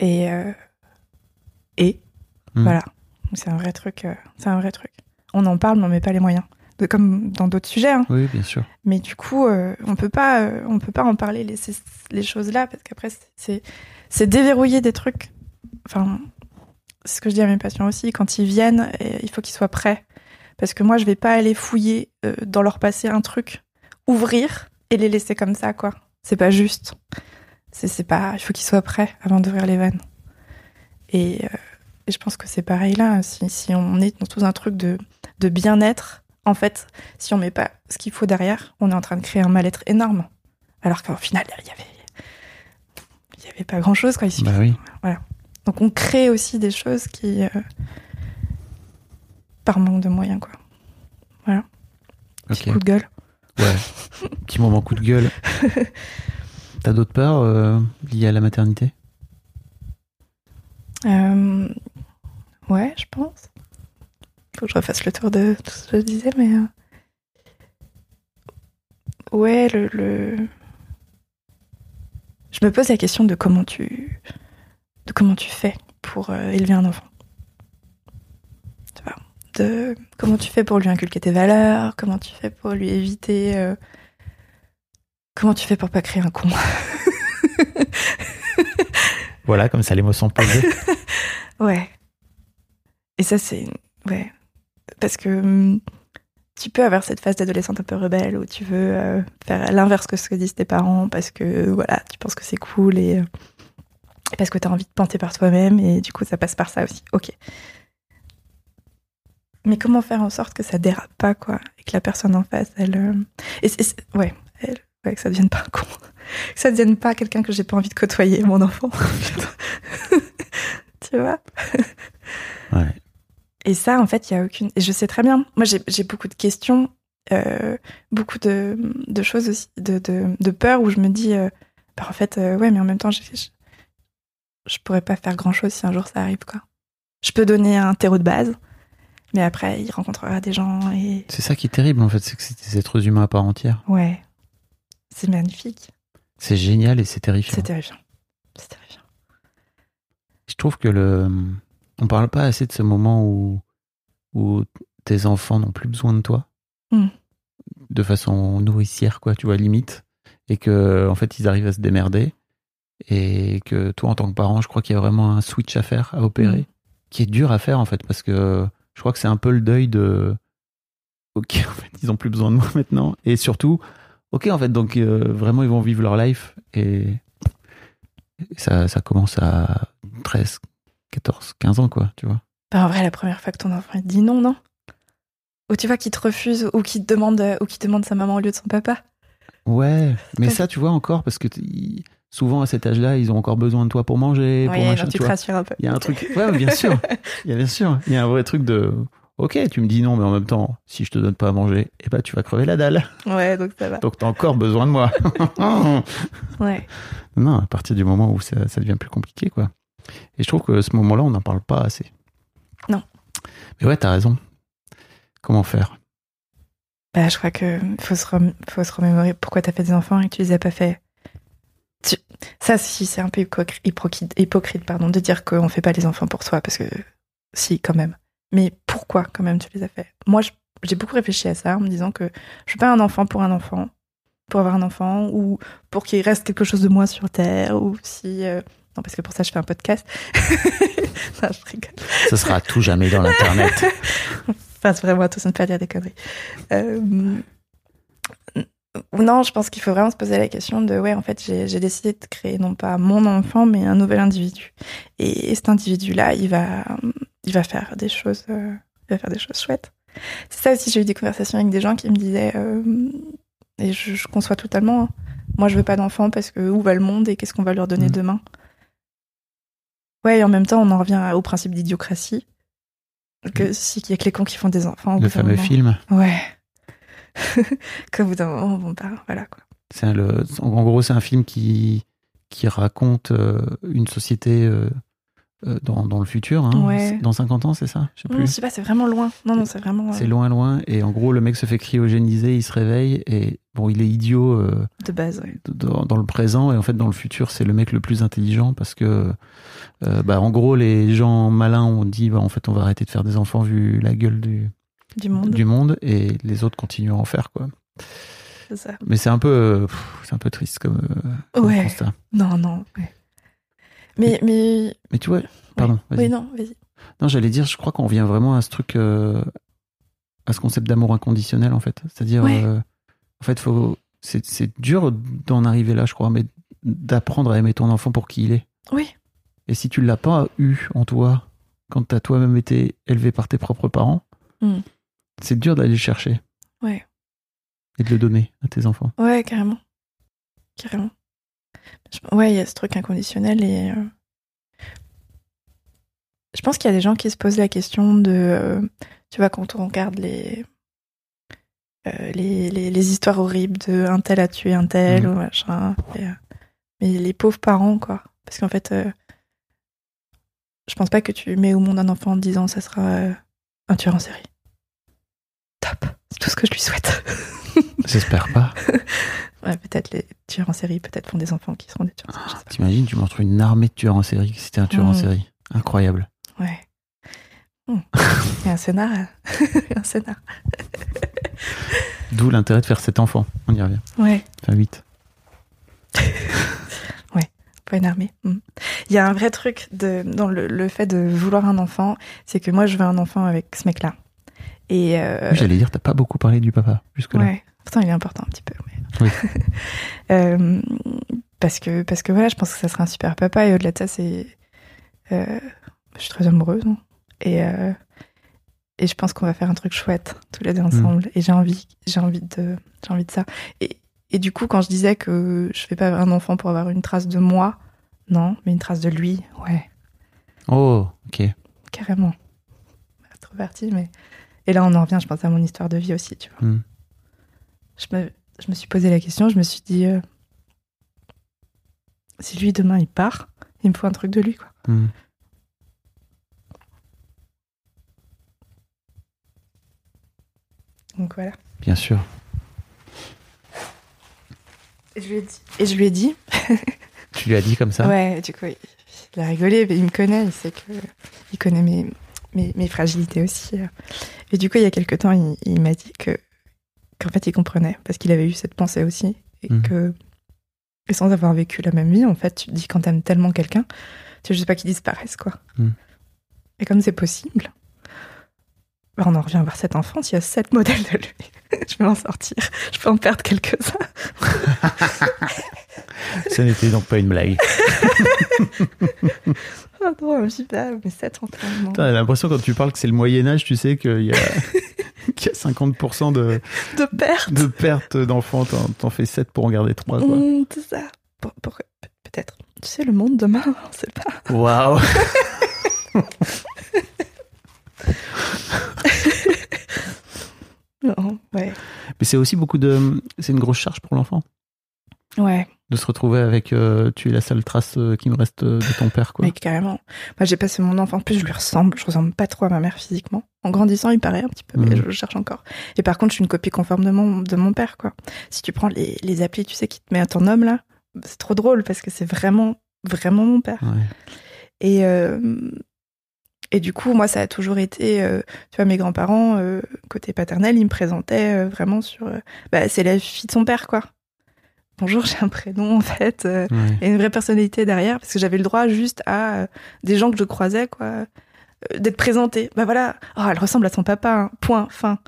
Speaker 1: Et. euh, et.
Speaker 2: Mm.
Speaker 1: Voilà. C'est un vrai truc. c'est un vrai truc. On en parle, mais on met pas les moyens. De- comme dans d'autres sujets, hein.
Speaker 2: Oui, bien sûr.
Speaker 1: Mais du coup, euh, on peut pas, euh, on peut pas en parler les, ces- les choses là parce qu'après c'est- c'est déverrouiller des trucs. Enfin, c'est ce que je dis à mes patients aussi. Quand ils viennent, il faut qu'ils soient prêts parce que moi je vais pas aller fouiller euh, dans leur passé un truc, ouvrir et les laisser comme ça quoi. C'est pas juste. C'est pas. Il faut qu'ils soient prêts avant d'ouvrir les vannes. Et, et je pense que c'est pareil là. Si, si on est dans tout un truc de de bien-être, en fait, si on met pas ce qu'il faut derrière, on est en train de créer un mal-être énorme. Alors qu'au final, il y avait, il y avait pas grand-chose, quoi. Suffit-
Speaker 2: Bah oui.
Speaker 1: Donc on crée aussi des choses qui, euh, par manque de moyens, quoi. Petit
Speaker 2: Ok.
Speaker 1: coup de gueule.
Speaker 2: Ouais. Petit moment coup de gueule. T'as d'autres peurs euh, liées à la maternité?
Speaker 1: Euh, ouais, je pense. Faut que je refasse le tour de tout ce que je disais, mais. euh, Ouais, le, le- Je me pose la question de comment tu. de comment tu fais pour euh, élever un enfant. Tu vois De comment tu fais pour lui inculquer tes valeurs, comment tu fais pour lui éviter. euh, Comment tu fais pour pas créer un con
Speaker 2: Voilà, comme ça les mots sont posés.
Speaker 1: Ouais. Et ça, c'est. Ouais. Parce que hum, tu peux avoir cette phase d'adolescente un peu rebelle où tu veux euh, faire l'inverse que ce que disent tes parents parce que voilà, tu penses que c'est cool et. euh, parce que tu as envie de penser par toi-même et du coup, ça passe par ça aussi. Ok. Mais comment faire en sorte que ça dérape pas, quoi Et que la personne en face, elle. euh, ouais, elle. Ouais, que ça devienne pas un con. Que ça devienne pas quelqu'un que j'ai pas envie de côtoyer, mon enfant. tu vois?
Speaker 2: Ouais.
Speaker 1: Et ça, en fait, il y a aucune. Et je sais très bien. Moi, j'ai beaucoup de questions, euh, beaucoup de, de choses aussi, de, de, de peur où je me dis, euh, bah, en fait, euh, ouais, mais en même temps, je, je pourrais pas faire grand chose si un jour ça arrive, quoi. Je peux donner un terreau de base, mais après, il rencontrera des gens et.
Speaker 2: C'est ça qui est terrible en fait, c'est que c'est des êtres humains à part entière.
Speaker 1: Ouais. C'est magnifique.
Speaker 2: C'est génial et c'est terrifiant.
Speaker 1: C'est terrifiant. C'est terrifiant.
Speaker 2: Je trouve que le. On parle pas assez de ce moment où, où tes enfants n'ont plus besoin de toi.
Speaker 1: Mm.
Speaker 2: De façon nourricière, quoi, tu vois, limite. Et que, en fait, ils arrivent à se démerder. Et que toi, en tant que parent, je crois qu'il y a vraiment un switch à faire, à opérer,
Speaker 1: Mm.
Speaker 2: qui est dur à faire, en fait, parce que je crois que c'est un peu le deuil de. Ok, en fait, ils ont plus besoin de moi maintenant. Et surtout, ok, en fait, donc euh, vraiment, ils vont vivre leur life. Et ça, ça commence à 13, 14, 15 ans, quoi, tu vois.
Speaker 1: Bah, en vrai, la première fois que ton enfant il te dit non, non Ou tu vois qu'il te refuse, ou qu'il te demande, ou qu'il demande sa maman au lieu de son papa.
Speaker 2: Ouais, mais
Speaker 1: Ouais.
Speaker 2: ça, tu vois, encore, parce que souvent à cet âge-là, ils ont encore besoin de toi pour manger, pour
Speaker 1: Oui,
Speaker 2: machin,
Speaker 1: tu
Speaker 2: tu
Speaker 1: te rassures un peu.
Speaker 2: Il y a un truc. Ouais, bien sûr. Il y a bien sûr. Il y a un vrai truc de. Ok, tu me dis non, mais en même temps, si je te donne pas à manger, eh ben, tu vas crever la dalle.
Speaker 1: Ouais, donc ça va.
Speaker 2: Donc, t'as encore besoin de moi.
Speaker 1: Ouais.
Speaker 2: non, à partir du moment où ça, ça devient plus compliqué, quoi. Et je trouve que ce moment-là, on n'en parle pas assez.
Speaker 1: Non.
Speaker 2: Mais ouais, t'as raison. Comment faire?
Speaker 1: Bah, je crois que faut se, rem- faut se remémorer pourquoi t'as fait des enfants et que tu les as pas fait. Tu, Ça, si, c'est un peu hypocrite, pardon, de dire qu'on fait pas les enfants pour soi, parce que si, quand même. Mais pourquoi, quand même, tu les as fait? Moi, j'ai beaucoup réfléchi à ça en me disant que je veux pas un enfant pour un enfant, pour avoir un enfant, ou pour qu'il reste quelque chose de moi sur Terre, ou si... euh, Non, parce que pour ça, je fais un podcast. non, je rigole.
Speaker 2: Ce sera à tout jamais dans l'internet.
Speaker 1: Enfin, c'est vraiment attention de ne pas dire des conneries. Euh, non, je pense qu'il faut vraiment se poser la question de ouais, en fait, j'ai décidé de créer non pas mon enfant, mais un nouvel individu. Et, cet individu-là, il va, il va faire des choses, euh, il va faire des choses chouettes. C'est ça aussi, j'ai eu des conversations avec des gens qui me disaient, euh, et je, je conçois totalement. hein, moi, je veux pas d'enfant parce que où va le monde et qu'est-ce qu'on va leur donner
Speaker 2: Mhm.
Speaker 1: demain? Ouais, et en même temps, on en revient au principe d'idiocratie. Que si qu'il y a que les cons qui font des enfants. au
Speaker 2: Le fameux film.
Speaker 1: Ouais. Qu'au bout d'un moment, bon, bah, voilà quoi.
Speaker 2: C'est en gros, c'est un film qui, qui raconte euh, une société euh, euh, dans, dans le futur. hein.
Speaker 1: Ouais.
Speaker 2: Dans 50 ans, c'est ça? Je sais
Speaker 1: Non,
Speaker 2: plus.
Speaker 1: je sais pas, c'est vraiment loin. Non, non, c'est vraiment
Speaker 2: C'est
Speaker 1: euh,
Speaker 2: loin, loin. Et en gros, le mec se fait cryogéniser, il se réveille. Et bon, il est idiot euh,
Speaker 1: de base, ouais.
Speaker 2: dans, dans le présent. Et en fait, dans le futur, c'est le mec le plus intelligent parce que, bah, en gros, les gens malins ont dit, bah, en fait, on va arrêter de faire des enfants vu la gueule du,
Speaker 1: Du monde.
Speaker 2: du monde. Et les autres continuent à en faire, quoi.
Speaker 1: C'est ça.
Speaker 2: Mais c'est un peu, c'est un peu triste comme, comme
Speaker 1: Ouais.
Speaker 2: constat.
Speaker 1: Non, non, ouais. Mais, mais.
Speaker 2: Mais tu vois, pardon,
Speaker 1: Oui, non, vas-y.
Speaker 2: Non, j'allais dire, je crois qu'on revient vraiment à ce truc, euh, à ce concept d'amour inconditionnel, en fait. C'est-à-dire,
Speaker 1: Ouais.
Speaker 2: euh, en fait, faut, c'est, c'est dur d'en arriver là, je crois, mais d'apprendre à aimer ton enfant pour qui il est.
Speaker 1: Oui.
Speaker 2: Et si tu l'as pas eu en toi, quand tu as toi-même été élevé par tes propres parents,
Speaker 1: Mm.
Speaker 2: c'est dur d'aller le chercher.
Speaker 1: Ouais.
Speaker 2: Et de le donner à tes enfants.
Speaker 1: Ouais, carrément. Carrément. Ouais, il y a ce truc inconditionnel et. euh, Je pense qu'il y a des gens qui se posent la question de. euh, Tu vois, quand on regarde les. euh, les, les, les histoires horribles de un tel a tué un tel
Speaker 2: Mhm.
Speaker 1: ou machin. et, mais les pauvres parents, quoi. Parce qu'en fait. euh, je pense pas que tu mets au monde un enfant en te disant ça sera euh, un tueur en série. Top. C'est tout ce que je lui souhaite.
Speaker 2: J'espère pas.
Speaker 1: Ouais, peut-être les tueurs en série, peut-être font des enfants qui seront des tueurs en série.
Speaker 2: T'imagines, tu montres une armée de tueurs en série, si c'était un tueur en
Speaker 1: Mm.
Speaker 2: série. Incroyable.
Speaker 1: Ouais. Hmm. Il y a un scénar. il y a un scénar.
Speaker 2: D'où l'intérêt de faire cet enfant. On y revient.
Speaker 1: Ouais,
Speaker 2: Enfin, 8.
Speaker 1: pas une armée. Hmm. Il y a un vrai truc de, dans le, le fait de vouloir un enfant, c'est que moi je veux un enfant avec ce mec-là. Et euh,
Speaker 2: J'allais dire, t'as pas beaucoup parlé du papa jusque-là.
Speaker 1: ouais, pourtant il est important un petit peu. mais-
Speaker 2: Oui.
Speaker 1: Euh, parce que parce que voilà, je pense que ça serait un super papa et au-delà de ça, c'est, euh, je suis très amoureuse hein. et euh, et je pense qu'on va faire un truc chouette tous les deux ensemble. Et j'ai envie, j'ai envie de, j'ai envie de ça. Et et du coup, quand je disais que je fais pas un enfant pour avoir une trace de moi, non, mais une trace de lui, ouais,
Speaker 2: Oh, ok.
Speaker 1: carrément. Trop parti, mais et là on en revient, je pense à mon histoire de vie aussi, tu vois.
Speaker 2: Hmm.
Speaker 1: Je me, je me suis posé la question, je me suis dit, euh, si lui demain il part, il me faut un truc de lui, quoi.
Speaker 2: Hmm.
Speaker 1: Donc voilà.
Speaker 2: Bien sûr.
Speaker 1: Et je lui ai dit. Et je lui ai dit.
Speaker 2: Tu lui as dit comme ça?
Speaker 1: Ouais, du coup, il, il a rigolé, mais il me connaît, il sait que. Il connaît mes, mes, mes fragilités aussi. Et du coup, il y a quelque temps, il, il m'a dit que. Qu'en fait, il comprenait, parce qu'il avait eu cette pensée aussi. Et
Speaker 2: Mhm.
Speaker 1: que. Et sans avoir vécu la même vie, en fait, tu te dis quand t'aimes tellement quelqu'un, tu veux juste pas qu'il disparaisse, quoi.
Speaker 2: Mhm.
Speaker 1: Et comme c'est possible, bah, on en revient voir cette enfance, il y a sept modèles de lui. je vais m'en sortir. Je peux en perdre quelques-uns.
Speaker 2: Ce n'était donc pas une blague.
Speaker 1: Ah non, je pas, mais sept entraînements.
Speaker 2: T'as l'impression quand tu parles que c'est le Moyen-Âge, tu sais qu'il y a, qu'il y a 50% de,
Speaker 1: De perte.
Speaker 2: de perte d'enfants. T'en, t'en fais 7 pour en garder 3. Quoi.
Speaker 1: Mmh, c'est ça. Pour- pour- peut- Peut-être. Tu sais, le monde demain, on sait pas.
Speaker 2: Waouh
Speaker 1: Non, ouais.
Speaker 2: Mais c'est aussi beaucoup de. C'est une grosse charge pour l'enfant
Speaker 1: Ouais,
Speaker 2: de se retrouver avec. euh, tu es la seule trace euh, qui me reste euh, de ton père, quoi.
Speaker 1: mais carrément. Moi, j'ai passé mon enfant. En plus, je lui ressemble. Je ressemble pas trop à ma mère physiquement. En grandissant, il paraît un petit peu, mais
Speaker 2: Mhm.
Speaker 1: je le cherche encore. Et par contre, je suis une copie conforme de mon, de mon père, quoi. Si tu prends les, les applis, tu sais, qui te met à ton homme, là, c'est trop drôle parce que c'est vraiment, vraiment mon père.
Speaker 2: Ouais.
Speaker 1: Et, euh, et du coup, moi, ça a toujours été, euh, tu vois, mes grands-parents, euh, côté paternel, ils me présentaient vraiment sur. bah, c'est la fille de son père, quoi. Bonjour, j'ai un prénom, en fait. euh,
Speaker 2: Ouais.
Speaker 1: et une vraie personnalité derrière, parce que j'avais le droit juste à euh, des gens que je croisais, quoi, euh, d'être présentée. Bah voilà, oh, elle ressemble à son papa, hein. point, fin.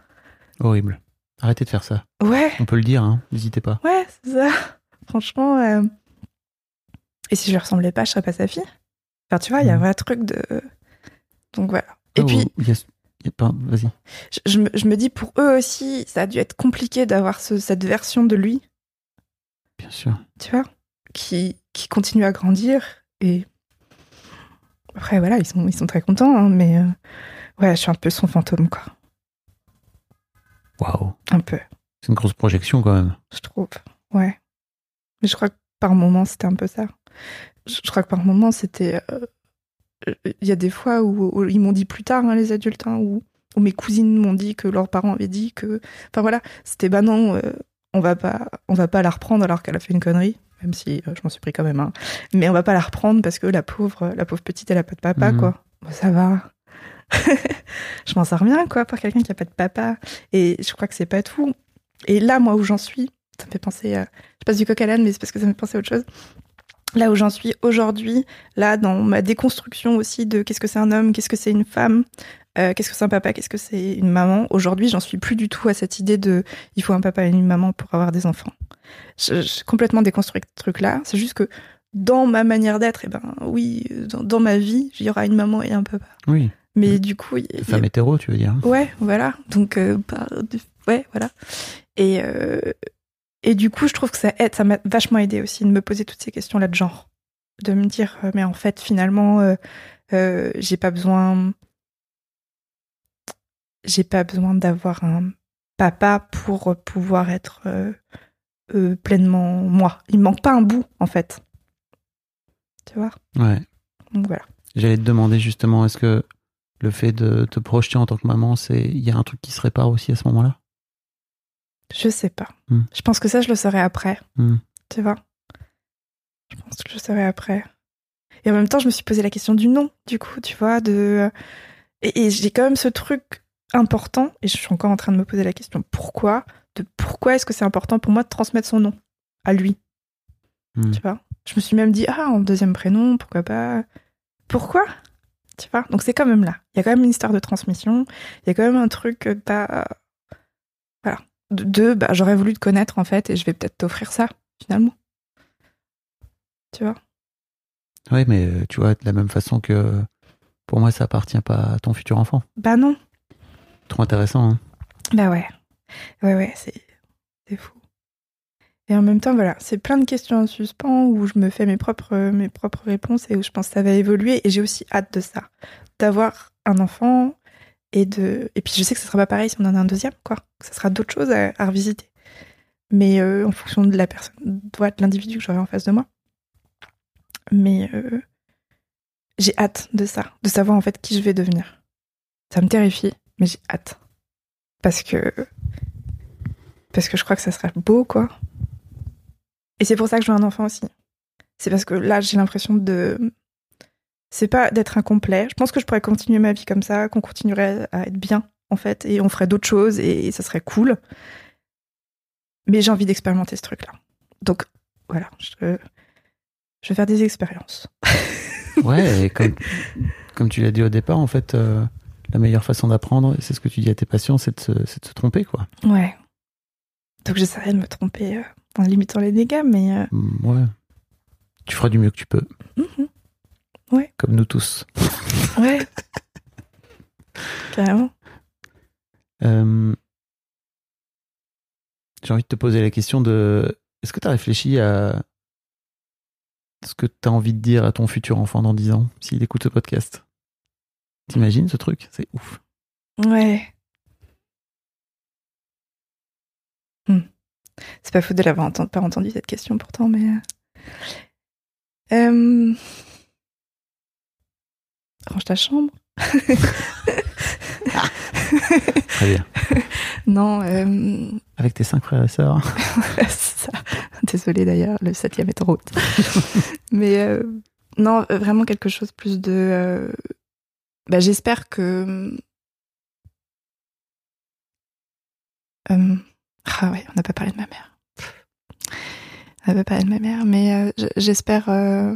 Speaker 2: Horrible. Arrêtez de faire ça.
Speaker 1: Ouais,
Speaker 2: On peut le dire, hein. n'hésitez pas.
Speaker 1: ouais, c'est ça. Franchement. Et si je lui ressemblais pas, je serais pas sa fille. Enfin, tu vois, il y a un
Speaker 2: Mhm.
Speaker 1: vrai truc de. Donc voilà. Et
Speaker 2: Oh,
Speaker 1: puis,
Speaker 2: il y a- il y a pas- Vas-y.
Speaker 1: je, je me, je me dis, pour eux aussi, ça a dû être compliqué d'avoir ce- cette version de lui,
Speaker 2: Bien sûr.
Speaker 1: tu vois, qui, qui continue à grandir. Et après, voilà, ils sont, ils sont très contents, hein, mais euh, ouais, je suis un peu son fantôme, quoi.
Speaker 2: Waouh.
Speaker 1: Un peu,
Speaker 2: C'est une grosse projection quand même.
Speaker 1: je trouve. Ouais. Mais je crois que par moment, c'était un peu ça. Je, je crois que par moment, c'était. euh, Il y a des fois où, où ils m'ont dit plus tard, hein, les adultes, hein, où, où mes cousines m'ont dit que leurs parents avaient dit que. Enfin voilà, c'était bah non, euh, on va pas, on va pas la reprendre alors qu'elle a fait une connerie, même si euh, je m'en suis pris quand même. hein. Mais on va pas la reprendre parce que la pauvre, la pauvre petite, elle a pas de papa,
Speaker 2: Mhm.
Speaker 1: quoi. Bon, ça va. je m'en sors bien, quoi, pour quelqu'un qui a pas de papa. Et je crois que c'est pas tout. Et là, moi, où j'en suis, ça me fait penser. à- je passe du coq à l'âne, mais c'est parce que ça me fait penser à autre chose. Là où j'en suis aujourd'hui, là, dans ma déconstruction aussi de qu'est-ce que c'est un homme, qu'est-ce que c'est une femme, euh, qu'est-ce que c'est un papa, qu'est-ce que c'est une maman. Aujourd'hui, j'en suis plus du tout à cette idée de il faut un papa et une maman pour avoir des enfants. Je- J'ai complètement déconstruit ce truc-là. C'est juste que dans ma manière d'être, eh ben oui, dans, dans ma vie, il y aura une maman et un papa.
Speaker 2: Oui.
Speaker 1: Mais du coup, y a-
Speaker 2: Les femmes hétéro, tu veux dire.
Speaker 1: Ouais, voilà. Donc, euh, du- ouais, voilà. Et, euh, et du coup, je trouve que ça aide, ça m'a vachement aidé aussi de me poser toutes ces questions-là de genre. De me dire, euh, mais en fait, finalement, euh, euh, j'ai pas besoin. J'ai pas besoin d'avoir un papa pour pouvoir être euh, pleinement moi. Il me manque pas un bout, en fait. Tu vois?
Speaker 2: Ouais.
Speaker 1: Donc voilà.
Speaker 2: J'allais te demander justement, est-ce que le fait de te projeter en tant que maman, c'est il y a un truc qui se répare aussi à ce moment-là?
Speaker 1: Je sais pas.
Speaker 2: Hmm.
Speaker 1: Je pense que ça, je le saurai après.
Speaker 2: Hmm.
Speaker 1: Tu vois? Je pense que je le saurai après. Et en même temps, je me suis posé la question du nom, du coup, tu vois, de... Et, et j'ai quand même ce truc important, et je suis encore en train de me poser la question pourquoi De pourquoi est-ce que c'est important pour moi de transmettre son nom à lui?
Speaker 2: Hmm.
Speaker 1: Tu vois? Je me suis même dit, ah, en deuxième prénom, pourquoi pas? Pourquoi? Tu vois? Donc c'est quand même là. Il y a quand même une histoire de transmission. Il y a quand même un truc que t'as... De, bah, j'aurais voulu te connaître, en fait, et je vais peut-être t'offrir ça, finalement. Tu vois?
Speaker 2: Oui, mais euh, tu vois, de la même façon que pour moi, ça appartient pas à ton futur enfant.
Speaker 1: Bah non.
Speaker 2: Trop intéressant. Hein
Speaker 1: Bah ouais. Ouais, ouais, c'est c'est fou. Et en même temps, voilà, c'est plein de questions en suspens où je me fais mes propres, mes propres réponses et où je pense que ça va évoluer. Et j'ai aussi hâte de ça. D'avoir un enfant et de. Et puis je sais que ce sera pas pareil si on en a un deuxième, quoi. Ça sera d'autres choses à, à revisiter. Mais euh, en fonction de la personne, de l'individu que j'aurai en face de moi. Mais euh, j'ai hâte de ça, de savoir en fait qui je vais devenir. Ça me terrifie, mais j'ai hâte. Parce que. Parce que je crois que ça sera beau, quoi. Et c'est pour ça que je veux un enfant aussi. C'est parce que là, j'ai l'impression de. C'est pas d'être incomplet. Je pense que je pourrais continuer ma vie comme ça, qu'on continuerait à être bien, en fait, et on ferait d'autres choses, et ça serait cool. Mais j'ai envie d'expérimenter ce truc-là. Donc, voilà, je, je vais faire des expériences.
Speaker 2: Ouais, et comme, comme tu l'as dit au départ, en fait, euh, la meilleure façon d'apprendre, c'est ce que tu dis à tes patients, c'est de, se- c'est de se tromper, quoi.
Speaker 1: Ouais. Donc, j'essaierai de me tromper euh, en limitant les dégâts, mais. euh,
Speaker 2: Mm, Ouais. Tu feras du mieux que tu peux. Comme nous tous.
Speaker 1: Ouais. Carrément.
Speaker 2: Euh, J'ai envie de te poser la question de est-ce que tu as réfléchi à ce que tu as envie de dire à ton futur enfant dans 10 ans s'il écoute ce podcast? T'imagines ce truc? C'est ouf.
Speaker 1: Ouais. Hmm. C'est pas fou de l'avoir pas entendu cette question pourtant, mais. euh, euh, Range ta chambre.
Speaker 2: Très bien.
Speaker 1: non, euh,
Speaker 2: Avec tes cinq frères et sœurs.
Speaker 1: c'est ça. Désolée d'ailleurs, le septième est en route. Mais euh, non, vraiment quelque chose plus de. euh, bah, J'espère que. Euh, Ah ouais, on n'a pas parlé de ma mère. On n'a pas parlé de ma mère, mais euh, j'espère. euh,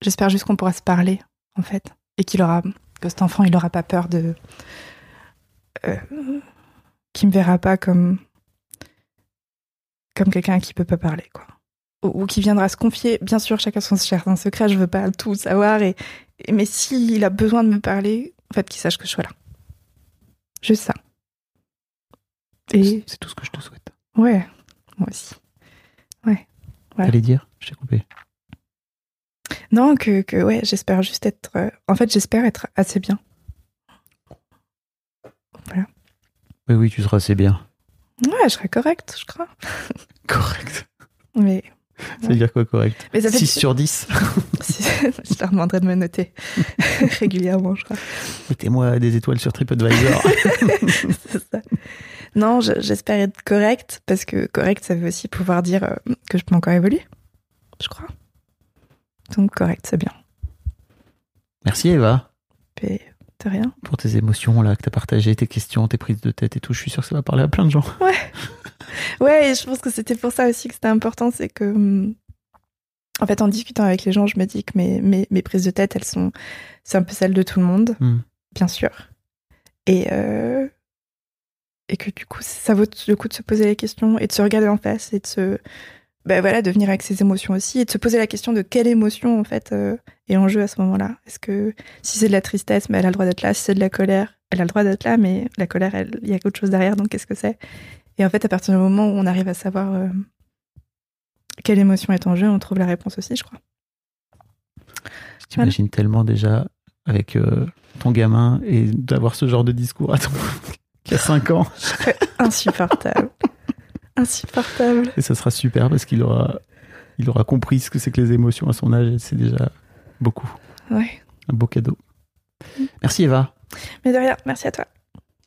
Speaker 1: J'espère juste qu'on pourra se parler, en fait. Et qu'il aura. Que cet enfant, il aura pas peur de. Euh, qu'il me verra pas comme. Comme quelqu'un qui peut pas parler, quoi ou ou qui viendra se confier. Bien sûr, chacun son jardin secret, je veux pas tout savoir. Et, et- mais s'il a besoin de me parler, en fait, qu'il sache que je sois là. Juste ça. Et
Speaker 2: C'est tout ce que je te souhaite.
Speaker 1: ouais, moi aussi. Ouais.
Speaker 2: Allez dire, je t'ai coupé.
Speaker 1: Non, que, que ouais, j'espère juste être. euh, en fait, j'espère être assez bien.
Speaker 2: Oui, oui, tu seras assez bien.
Speaker 1: Ouais, je serai correcte, je crois.
Speaker 2: Correct.
Speaker 1: Mais,
Speaker 2: Ça veut dire quoi, correct
Speaker 1: mais ça fait.
Speaker 2: 6 sur 10.
Speaker 1: je leur demanderai de me noter régulièrement, je crois.
Speaker 2: Mettez-moi des étoiles sur TripAdvisor.
Speaker 1: C'est ça. Non, je- j'espère être correcte, parce que correct, ça veut aussi pouvoir dire euh, que je peux encore évoluer, je crois. Donc correct, c'est bien.
Speaker 2: Merci Eva
Speaker 1: Et de rien.
Speaker 2: pour tes émotions là que t'as partagées, tes questions, tes prises de tête et tout. Je suis sûr que ça va parler à plein de gens.
Speaker 1: Ouais, et je pense que c'était pour ça aussi que c'était important, c'est que, hum, en fait, en discutant avec les gens, je me dis que mes, mes, mes prises de tête, elles sont, c'est un peu celles de tout le monde,
Speaker 2: Hmm.
Speaker 1: bien sûr. Et, euh, et que du coup, ça vaut le coup de se poser les questions et de se regarder en face et de se, ben voilà, de venir avec ses émotions aussi et de se poser la question de quelle émotion, en fait, euh, est en jeu à ce moment-là. Est-ce que si c'est de la tristesse, mais elle a le droit d'être là, si c'est de la colère, elle a le droit d'être là, mais la colère, il y a autre chose derrière, donc qu'est-ce que c'est? Et en fait, à partir du moment où on arrive à savoir euh, quelle émotion est en jeu, on trouve la réponse aussi, je crois.
Speaker 2: Je t'imagine tellement déjà avec euh, ton gamin et d'avoir ce genre de discours à ton qui a 5 ans.
Speaker 1: Insupportable. Insupportable.
Speaker 2: Et ça sera super parce qu'il aura, il aura compris ce que c'est que les émotions à son âge et c'est déjà beaucoup.
Speaker 1: Ouais.
Speaker 2: Un beau cadeau. Merci Eva.
Speaker 1: Mais de rien, merci à toi.